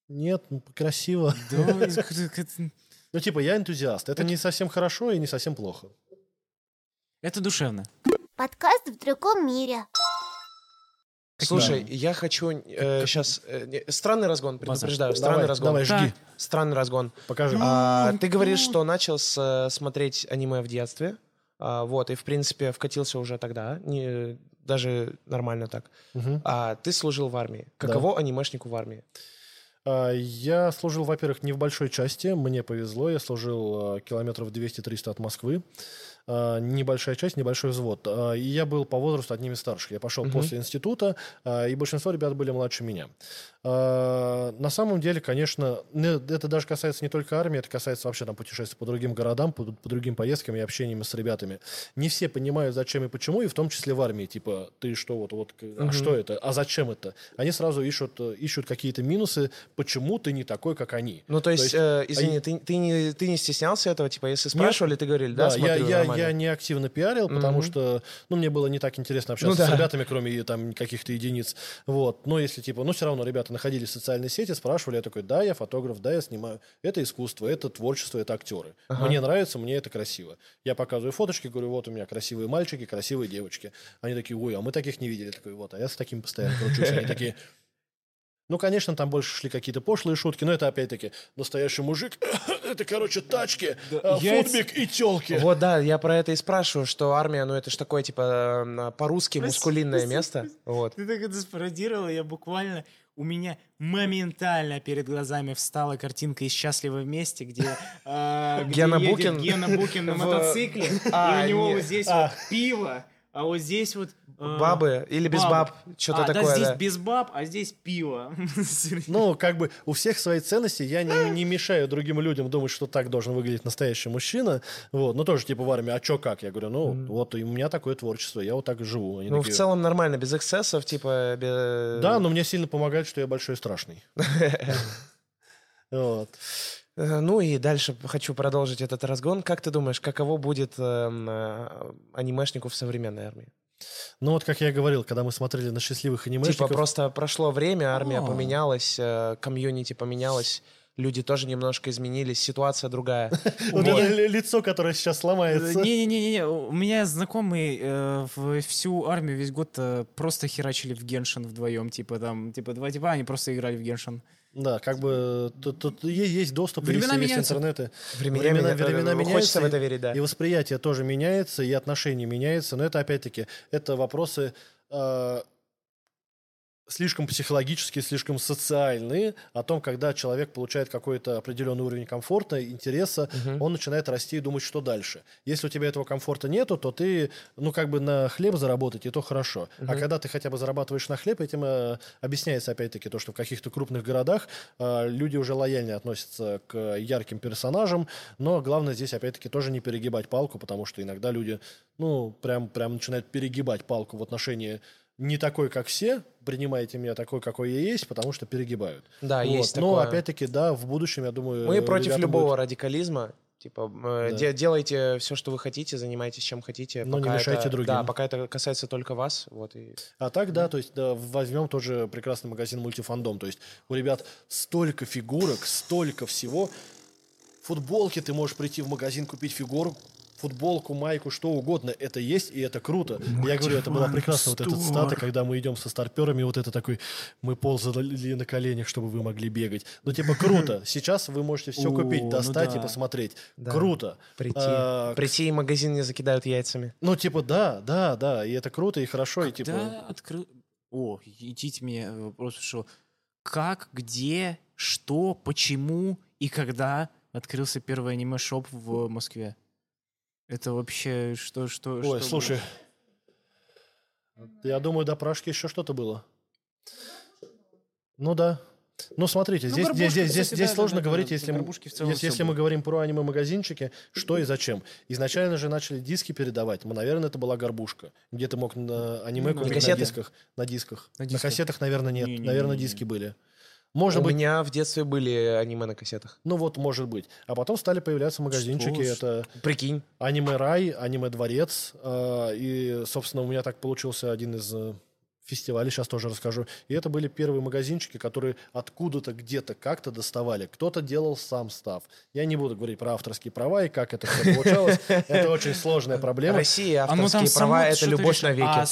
Нет, ну, красиво. Ну, типа, я энтузиаст. Это не совсем хорошо и не совсем плохо. Это душевно. Подкаст в другом мире. Слушай, я хочу сейчас... странный разгон, предупреждаю. Странный Давай, разгон. давай, жги. Странный разгон. Покажи. А, ты говоришь, что начал с, э, смотреть аниме в детстве. А, вот, и, в принципе, вкатился уже тогда. Не, даже нормально так. Мгм. А ты служил в армии. Каково анимешнику в армии? А, Я служил, во-первых, не в большой части. Мне повезло. Я служил а, километров 200-300 от Москвы. А, Небольшая часть, небольшой взвод. А, И я был по возрасту одним из старших. Я пошел Мгм. после института, а, и большинство ребят были младше меня. А, На самом деле, конечно, не- это даже касается не только армии, это касается вообще там путешествий по другим городам, по, по другим поездкам и общениями с ребятами. Не все понимают, зачем и почему, и в том числе в армии. Типа, ты что, вот, вот, к- а что это? А зачем это? Они сразу ищут, э, ищут какие-то минусы, почему ты не такой, как они. Ну, то есть, есть, э, извини, они- ты, ты, не, ты не стеснялся этого? Типа, если спрашивали, ты говорили, да, Да, я, смотрю, я, нормально». я не активно пиарил, потому Мгм. что, ну, мне было не так интересно общаться Ну с да. ребятами, кроме там каких-то единиц. Вот. Но если, типа, ну, все равно ребята находились в социальной сети, спрашивали, я такой, да, я фотограф, да, я снимаю. Это искусство, это творчество, это актеры. Ага. Мне нравится, мне это красиво. Я показываю фоточки, говорю, вот у меня красивые мальчики, красивые девочки. Они такие, ой, а мы таких не видели. Я такой, вот, а я с таким постоянно кручусь. Они такие, ну, конечно, там больше шли какие-то пошлые шутки, но это опять-таки настоящий мужик. Это, короче, тачки, а, яйца. футбик и телки. Вот, да, я про это и спрашиваю, что армия, ну, это ж такое, типа, э, по-русски Прости, мускулинное прости, место. прости. Вот. Ты так это спародировал, я буквально... У меня моментально перед глазами встала картинка из «Счастливы вместе», где, а, где Гена едет Букин Гена Букин на мотоцикле, А, и у него нет. вот здесь А. вот пиво, а вот здесь вот... а, Бабы или без бабы. баб, что-то А, такое, да, здесь да. без баб, а здесь пиво. Ну, как бы у всех свои ценности. Я не, не мешаю другим людям думать, что так должен выглядеть настоящий мужчина. Вот. Ну, тоже типа в армии, а чё как? Я говорю, ну, вот и у меня такое творчество, я вот так живу. Они Ну, в такие, целом нормально, без эксцессов, типа... бе- Да, но мне сильно помогает, что я большой и страшный. Вот. Э, Ну и дальше хочу продолжить этот разгон. Как ты думаешь, каково будет эм, э, анимешнику в современной армии? Ну, вот как я и говорил, когда мы смотрели на счастливых анимешников... Типа просто прошло время, армия А. поменялась, э, комьюнити поменялось, люди тоже немножко изменились, ситуация другая. Вот это ли- лицо, которое сейчас сломается. Не-не-не, у меня знакомые всю армию весь год просто херачили в Геншин вдвоем, типа там, типа два типа, они просто играли в Геншин. Да, как бы тут, тут есть доступ, Времена есть, есть интернеты. Времена, Времена- меня- времена э, меняются, Хочется в это верить, да. И восприятие тоже меняется, и отношения меняются. Но это опять-таки, это вопросы э, слишком психологические, слишком социальные, о том, когда человек получает какой-то определенный уровень комфорта, интереса, Мгм. он начинает расти и думать, что дальше. Если у тебя этого комфорта нету, то ты, ну, как бы на хлеб заработать, и то хорошо. А Мгм. когда ты хотя бы зарабатываешь на хлеб, этим э, объясняется, опять-таки, то, что в каких-то крупных городах э, люди уже лояльнее относятся к ярким персонажам, но главное здесь, опять-таки, тоже не перегибать палку, потому что иногда люди, ну, прям, прям начинают перегибать палку в отношении не такой, как все, принимайте меня такой, какой я есть, потому что перегибают. Да, Вот. есть Но, такое. опять-таки, да, в будущем, я думаю... Мы против любого будут- радикализма. Типа, э, Да. де- делайте все, что вы хотите, занимайтесь чем хотите. Но не мешайте это- другим. Да, пока это касается только вас. Вот, и... А так, да, то есть да, возьмем тоже прекрасный магазин мультифандом. То есть у ребят столько фигурок, столько всего. Футболки ты можешь прийти в магазин, купить фигуру, футболку, майку, что угодно. Это есть, и это круто. Я говорю, это была прекрасна вот эта цитата, когда мы идем со старперами, вот это такой, мы ползали на коленях, чтобы вы могли бегать. Ну, типа, круто. Сейчас вы можете все купить, ну достать и посмотреть. Круто. Прийти. А, Прийти и магазин не закидают яйцами. Ну, типа, да, да, да, и это круто, и хорошо, и типа... Открыл... О, идите мне вопрос пришел. Как, где, что, почему и когда открылся первый аниме-шоп в Москве? Это вообще что, что, Ой, что слушай, я думаю, до Пражки еще что-то было. Ну да, Ну, смотрите, Ну, здесь, здесь, здесь, кстати, здесь да, сложно да, говорить, да, если, м- горбушки в целом если, если мы было. говорим про аниме-магазинчики, что и зачем. Изначально же начали диски передавать. Ну, наверное, это была горбушка. Где ты мог на аниме Ну, купить на кассеты? дисках. На дисках. На На, кассетах, наверное, нет. Не-не-не-не. Наверное, диски были. Может У быть, меня в детстве были аниме на кассетах. ну вот, может быть. А потом стали появляться магазинчики. Что? Это Прикинь. аниме-рай, аниме-дворец. э, И, собственно, у меня так получился один из э, фестивалей, сейчас тоже расскажу. И это были первые магазинчики, которые откуда-то, где-то, как-то доставали. Кто-то делал сам став. Я не буду говорить про авторские права и как это все получалось. Это очень сложная проблема. Россия, А авторские права — это любовь навеки. А,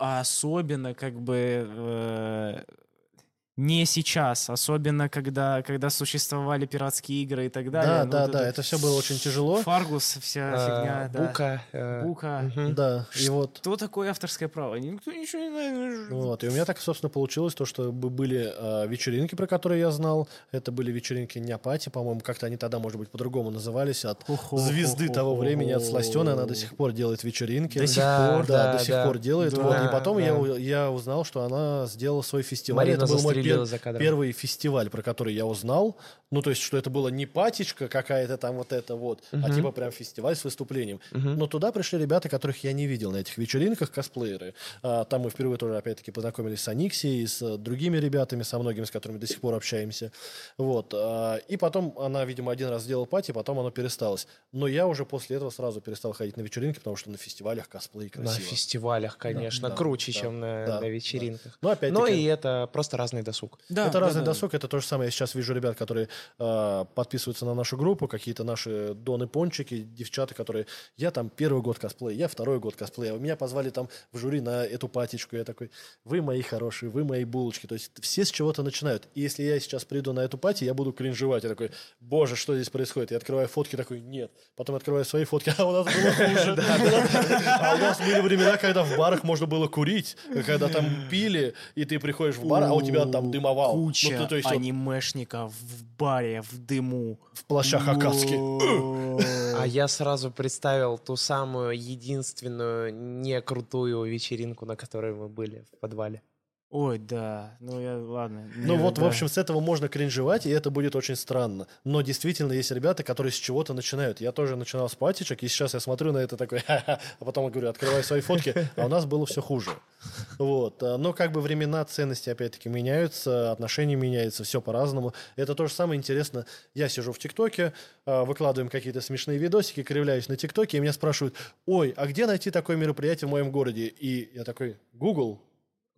а особенно как бы э, не сейчас, особенно когда, когда существовали пиратские игры и так далее. Да, Ну, да, вот да, это это все было очень тяжело. Фаргус, вся А, фигня, да. Бука. э, Бука. мгм. Да, и вот Что такое авторское право? Никто ничего не знает. Вот, и у меня так, собственно, получилось то, что бы- были э, вечеринки, про которые я знал. Это были вечеринки Няпати, по-моему, как-то они тогда, может быть, по-другому назывались, от звезды того времени, от Сластены, она до сих пор делает вечеринки. До сих Да, пор? Да, да, до сих да. пор делает. Да, вот, и потом я, да. у- я узнал, что она сделала свой фестиваль. Марина это был мой пер- за кадром. первый фестиваль, про который я узнал. Ну, то есть, что это было не патечка какая-то там вот это вот, а типа прям фестиваль с выступлением. Но туда пришли ребята, которых я не видел на этих вечеринках, косплееры. А, там мы впервые тоже, опять-таки, познакомились с Аниксией, с э, другими ребятами, со многими, с которыми до сих пор общаемся. Вот. а, и потом она, видимо, один раз сделала пати, потом оно пересталось. Но я уже после этого сразу перестал ходить на вечеринки, потому что на фестивалях косплей На красиво. фестивалях, конечно, да, круче, да, чем на, да, на да. вечеринках. Но опять-таки... Ну и это просто разный досуг. Да, это да, разный да. досуг, это то же самое. Я сейчас вижу ребят, которые э, подписываются на нашу группу, какие-то наши доны-пончики, девчата, которые... Я там первый год косплея, я второй год косплея. Меня позвали там в жюри на эту патечку. Я такой, вы мои хорошие, вы мои булочки. То есть все с чего-то начинают. И если я сейчас приду на эту пати, я буду кринжевать. Я такой, боже, что здесь происходит? Я открываю фотки, такой, нет. Потом открываю свои фотки, а у нас было хуже. А у нас были времена, когда в барах можно было курить, когда там пили, и ты приходишь в бар, а у тебя там дымовал. Ну, Куча анимешников в баре, в дыму. в плащах Акацки. А я сразу представил ту самую единственную не крутую вечеринку, на которой мы были в подвале. Ой, да. Ну, я, ладно. Ну Не, вот, в да. общем, с этого можно кринжевать, и это будет очень странно. Но действительно есть ребята, которые с чего-то начинают. Я тоже начинал с патичек, и сейчас я смотрю на это такой, а потом я говорю, открывай свои фотки, а у нас было все хуже. Вот. Но как бы времена, ценности, опять-таки, меняются, отношения меняются, все по-разному. Это то же самое интересно. Я сижу в ТикТоке, а, выкладываем какие-то смешные видосики, кривляюсь на ТикТоке, и меня спрашивают, ой, а где найти такое мероприятие в моем городе? И я такой, Google,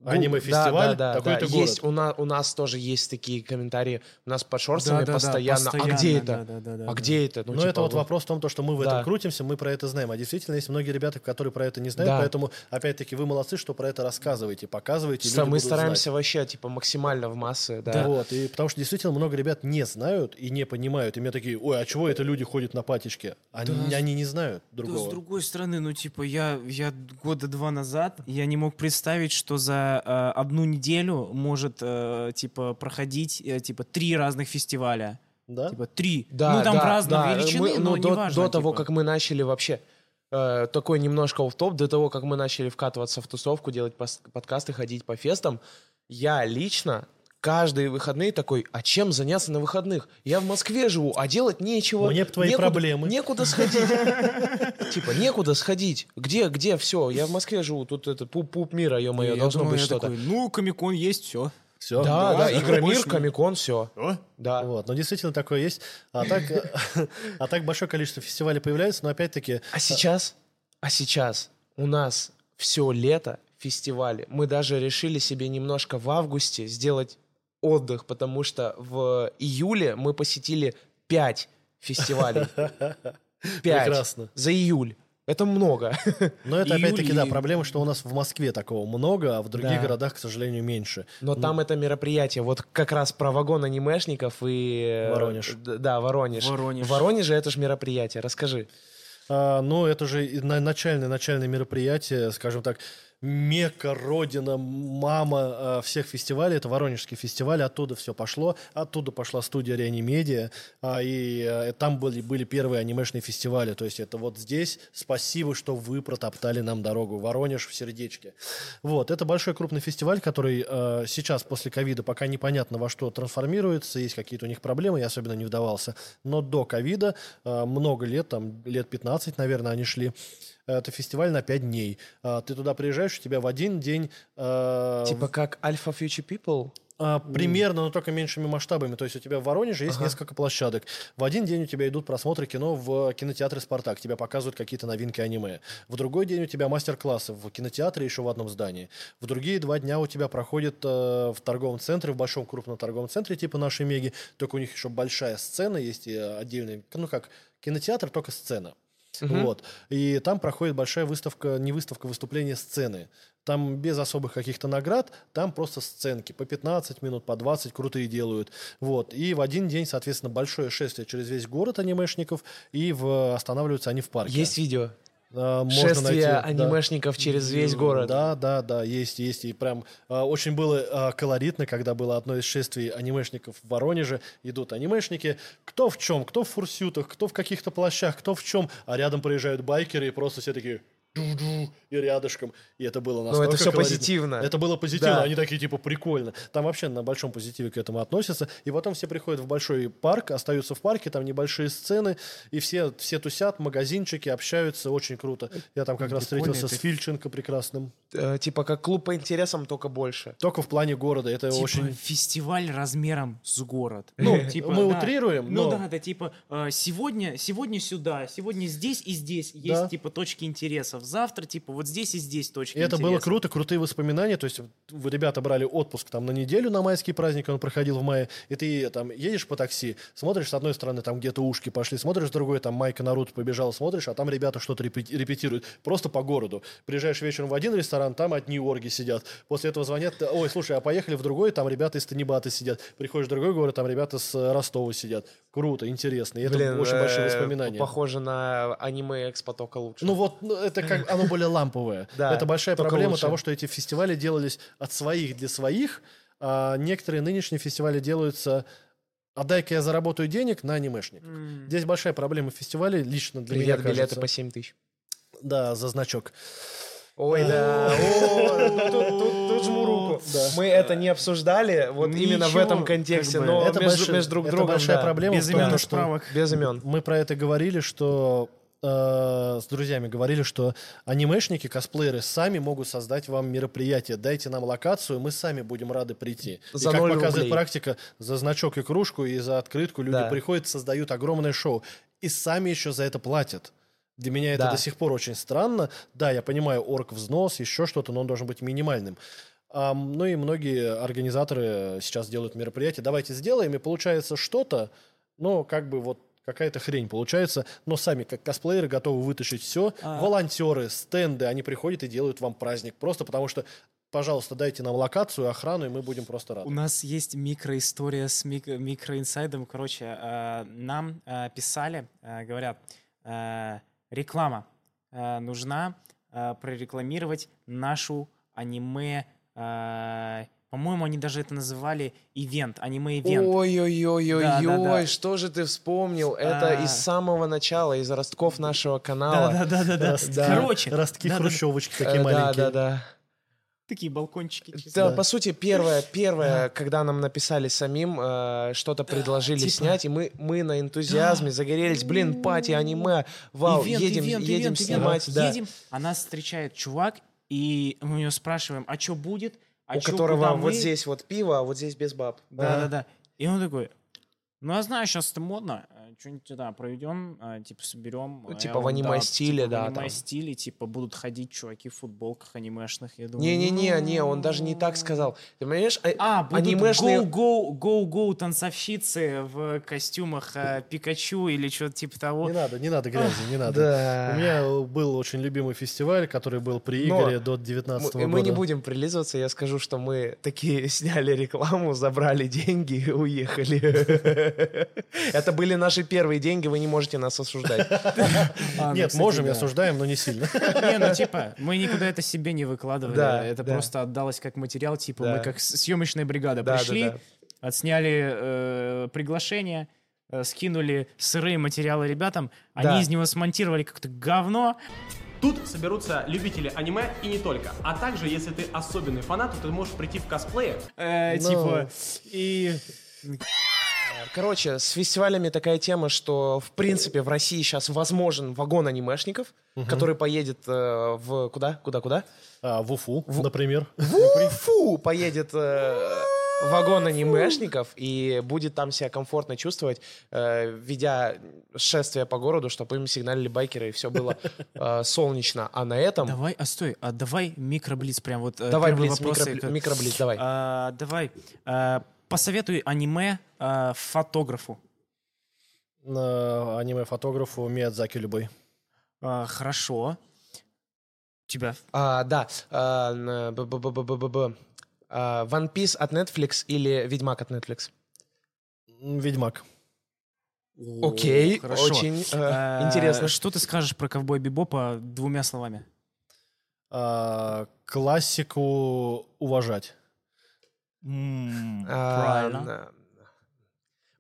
аниме-фестиваль, Да, да, да, такой-то да. город. Есть, у, на- у нас тоже есть такие комментарии. У нас под шорсами Да-да-да, постоянно. А постоянно, где это? да-да-да-да, а да. где это? Ну, типа, это вот вы- вопрос в том, то, что мы в Да. этом крутимся, мы про это знаем. А действительно, есть многие ребята, которые про это не знают, Да. поэтому, опять-таки, вы молодцы, что про это рассказываете, показываете. люди Мы будут стараемся знать. вообще, типа, максимально в массы, да. Да. Вот, и потому что действительно много ребят не знают и не понимают. И мне такие, ой, а чего это люди ходят на патичке? Они, Да, они не знают Да, другого. с другой стороны, ну, типа, я, я года два назад, я не мог представить, что за э, одну неделю может, э, типа, проходить, э, типа, три разных фестиваля. Да? Типа, три. Да, ну, там да, разной да. величины, Мы- но ну, до, неважно, до того, типа. как мы начали вообще э, такой немножко в топ, до того, как мы начали вкатываться в тусовку, делать подкасты, ходить по фестам, я лично каждые выходные такой, а чем заняться на выходных? Я в Москве живу, а делать нечего. Мне твои некуда- проблемы. Некуда сходить. Типа, некуда сходить. Где, где все? Я в Москве живу, тут это пуп-пуп мира, ё-моё, должно быть что-то. ну, Комикон есть, все. Все. Да, да, ничего Игромир, Комикон, все. Да. Вот, но действительно такое есть. А так, а так большое количество фестивалей появляется, но опять-таки... А сейчас, а сейчас у нас все лето фестивали. Мы даже решили себе немножко в августе сделать отдых, потому что в июле мы посетили пять фестивалей. Пять. Прекрасно. За июль. Это много. Но это Июль опять-таки, да, и- проблема, что у нас в Москве такого много, а в других Да. городах, к сожалению, меньше. Но там это мероприятие, вот как раз про вагон анимешников и... э, Воронеж. Да, Воронеж. Воронеж. Воронеже это же мероприятие, расскажи. А, ну, это же и на- начальное, начальное мероприятие, скажем так. Мека, родина, мама э, всех фестивалей. Это Воронежский фестиваль, оттуда все пошло. Оттуда пошла студия Реанимедиа, а, и э, там были, были первые анимешные фестивали. То есть это вот здесь спасибо, что вы протоптали нам дорогу. Воронеж в сердечке. Вот, это большой крупный фестиваль, который сейчас после ковида пока непонятно во что трансформируется, есть какие-то у них проблемы, я особенно не вдавался. Но до ковида много лет, там лет 15, наверное, они шли. Это фестиваль на 5 дней. А, Ты туда приезжаешь, у тебя в один день... э, Типа как Alpha Future People? примерно, но только меньшими масштабами. То есть у тебя в Воронеже есть Ага. несколько площадок. В один день у тебя идут просмотры кино в кинотеатре «Спартак». Тебя показывают какие-то новинки аниме. В другой день у тебя мастер-классы в кинотеатре еще в одном здании. В другие два дня у тебя проходит э, в торговом центре, в большом крупном торговом центре типа нашей Меги. Только у них еще большая сцена есть и э, отдельный, ну как кинотеатр, только сцена. Мгм. Вот. И там проходит большая выставка, не выставка, выступление сцены. Там без особых каких-то наград, там просто сценки. По 15 минут, по 20 крутые делают. Вот. И в один день, соответственно, большое шествие через весь город анимешников, и в, останавливаются они в парке. Есть видео. А, можно Шествие найти, да. анимешников через весь город. Да, да, да, есть, есть. И прям а, очень было а, колоритно, когда было одно из шествий анимешников в Воронеже. Идут анимешники, кто в чем, кто в фурсютах, кто в каких-то плащах, кто в чем. А рядом проезжают байкеры, и просто все такие и рядышком. И это было Ну, настолько это все колоритно. позитивно. Это было позитивно, Да. они такие, типа, прикольно. Там вообще на большом позитиве к этому относятся. И потом все приходят в большой парк, остаются в парке, там небольшие сцены, и все, все тусят, магазинчики, общаются, очень круто. Я там как раз встретился это. с Фильченко прекрасным. Э, Типа как клуб по интересам, только больше. Только в плане города, это Типа очень... фестиваль размером с город. Ну, Типа, мы да. утрируем, Ну но... да, да, типа э, сегодня, сегодня сюда, сегодня здесь и здесь есть типа точки интересов. Завтра типа вот здесь и здесь точки И это было круто, крутые воспоминания. То есть вы, ребята брали отпуск там на неделю на майский праздник, он проходил в мае, и ты там едешь по такси, смотришь с одной стороны, там где-то ушки пошли, смотришь с другой, там Майка Наруто побежал, смотришь, а там ребята что-то репети- репетируют. Просто по городу. Приезжаешь вечером в один ресторан, там одни орги сидят. После этого звонят, ой, слушай, а поехали в другой, там ребята из Танибата сидят. Приходишь в другой город, там ребята с э, Ростова сидят. Круто, интересно. И это Блин, очень большие э, воспоминания. Похоже на аниме Экспо, только лучше. Ну вот, ну, это как оно более ламповое. Да, это большая проблема лучше. того, что эти фестивали делались от своих для своих, а некоторые нынешние фестивали делаются а дай-ка я заработаю денег на анимешник. Здесь большая проблема фестивалей, лично для Привет, меня билеты кажется. по 7 тысяч. Да, за значок. Ой, да. Тут жму руку. Да. Мы это не обсуждали вот именно в этом как контексте, бы. но это между, между друг это другом, большая да. проблема Без том, имен что справок. Без имен. мы про это говорили, что э, с друзьями говорили, что анимешники, косплееры сами могут создать вам мероприятие. Дайте нам локацию, мы сами будем рады прийти. За и как показывает рублей. практика, за значок и кружку и за открытку люди Да. приходят, создают огромное шоу. И сами еще за это платят. Для меня это Да. до сих пор очень странно. Да, я понимаю, орг взнос, еще что-то, но он должен быть минимальным. Ну и многие организаторы сейчас делают мероприятия. Давайте сделаем, и получается что-то, ну, как бы вот какая-то хрень получается, но сами, как косплееры, готовы вытащить все. А. Волонтеры, стенды, они приходят и делают вам праздник. Просто потому что, пожалуйста, дайте нам локацию, охрану, и мы будем просто рады. У нас есть микроистория с мик- микроинсайдом. Короче, э, нам э, писали, э, говорят, э, реклама э, нужна э, прорекламировать нашу аниме. Э, по-моему, они даже это называли ивент, аниме-ивент. Ой-ой-ой-ой-ой, Да-да-да. что же ты вспомнил? Это А. из самого начала, из ростков нашего канала. Да-да-да-да. Да. Короче, Ростки да-да-да. хрущевочки Э, такие Да, маленькие. да, да. такие балкончики. Да, Да. по сути, первое, первое, когда нам написали самим, э, что-то предложили типа- снять, и мы, мы на энтузиазме загорелись, блин, пати, аниме, вау, Ивент, едем, ивент, едем ивент, снимать, ивент. да. Едем, а нас встречает чувак, и мы него спрашиваем, а что будет? А у чё, которого вот мы?» здесь вот пиво, а вот здесь без баб. Да-да-да. И он такой, ну, я знаю, сейчас это модно, что-нибудь туда проведем, а, типа, соберем. А типа в аниме-стиле, типа, да, В там. аниме-стиле, типа, будут ходить чуваки в футболках анимешных. Я думаю, Не-не-не, не, он даже не так сказал. Ты понимаешь, а- А, будут анимешные... гоу-гоу, гоу-гоу танцовщицы в костюмах Пикачу или что-то типа того. Не надо, не надо грязи, не надо. Да. У меня был очень любимый фестиваль, который был при Игоре до 19 Мы, года. мы не будем прилизываться, я скажу, что мы такие сняли рекламу, забрали деньги и уехали. Это были наши первые деньги, вы не можете нас осуждать. Ну, Нет, можем осуждаем, но не сильно. Не, ну типа, мы никуда это себе не выкладывали. Да, это просто отдалось как материал. Типа, мы как съемочная бригада Да, да, пришли, отсняли э, приглашение, э, скинули сырые материалы ребятам, они из него смонтировали как-то говно. Тут соберутся любители аниме и не только. А также, если ты особенный фанат, то ты можешь прийти в косплее. Э, Ну. Типа, и... Короче, с фестивалями такая тема, что, в принципе, в России сейчас возможен вагон анимешников, который поедет э, в... Куда? Куда, куда? А, в Уфу, например. Фу! Поедет э, вагон анимешников и будет там себя комфортно чувствовать, э, ведя шествие по городу, чтобы им сигналили байкеры, и все было э, солнечно. А на этом... Давай, а стой, а давай микроблиц прям вот. э, Давай, Блиц, вопросы, микробли- как- микроблиц, давай. А, давай, а, посоветуй аниме а, фотографу. Аниме-фотографу Миядзаки любой. А, хорошо. Тебя. А, да. а, б- б- б- б- б- б- а, One Piece от Netflix или Ведьмак от Netflix? Ведьмак. Окей, хорошо. очень э, А, интересно. Что ты скажешь про ковбой Бибопа двумя словами? А, классику уважать. А, Правильно.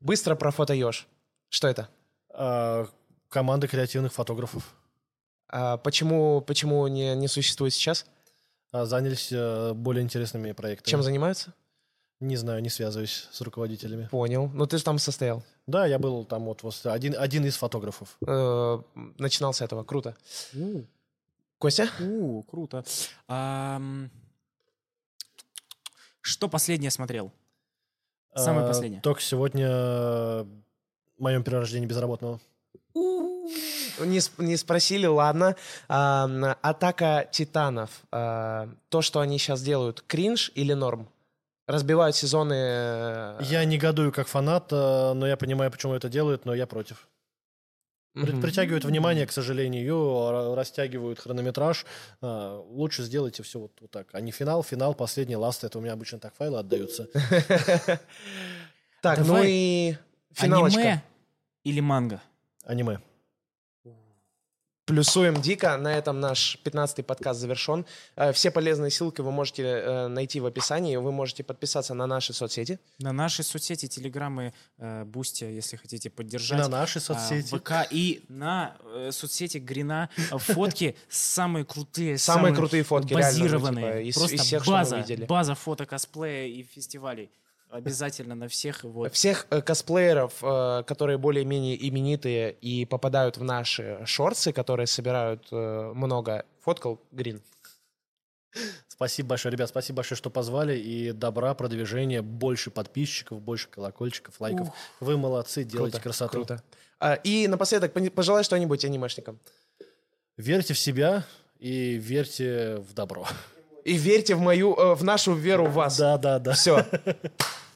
Быстро про фотоеж. Что это? А, команда креативных фотографов. А, почему почему не, не существует сейчас? А, занялись э, более интересными проектами. Чем занимаются? Не знаю, не связываюсь с руководителями. Понял. Ну ты же там состоял. Да, я был там вот, вот один, один из фотографов. Э, начинал с этого. Круто. Костя? У, круто. Ам, Что последнее смотрел? Самое А, последнее. Только сегодня э, в моем перерождении безработного. Не, не спросили, ладно. А, атака титанов. А, то, что они сейчас делают, кринж или норм? Разбивают сезоны. э, Я негодую как фанат, э, но я понимаю, почему это делают, но я против. Мгм. Притягивают внимание, к сожалению, ра- растягивают хронометраж. А, Лучше сделайте все вот, вот так. А не финал, финал, последний ласт. Это у меня обычно так файлы отдаются. Так, ну и финалочка. Аниме или манга? Аниме. Плюсуем дико. На этом наш 15-й подкаст завершен. Э, Все полезные ссылки вы можете э, найти в описании. Вы можете подписаться на наши соцсети. На наши соцсети, телеграммы, э, Бусти, если хотите поддержать. На наши а, соцсети. ВК и на соцсети Грина фотки самые крутые, Самые крутые фотки, реально, ну, базированные. типа, из- Просто база, база фото косплея и фестивалей. Обязательно на всех. Вот. Всех э, косплееров, э, которые более-менее именитые и попадают в наши шорты, которые собирают э, много, фоткал Грин. Спасибо большое, ребят, спасибо большое, что позвали. И добра, продвижения, больше подписчиков, больше колокольчиков, лайков. Вы молодцы, делаете Круто, красоту. Круто. А, и напоследок, пожелай что-нибудь анимешникам. Верьте в себя и верьте в добро. И верьте в мою, э, в нашу веру в вас. Да, да, да. Все.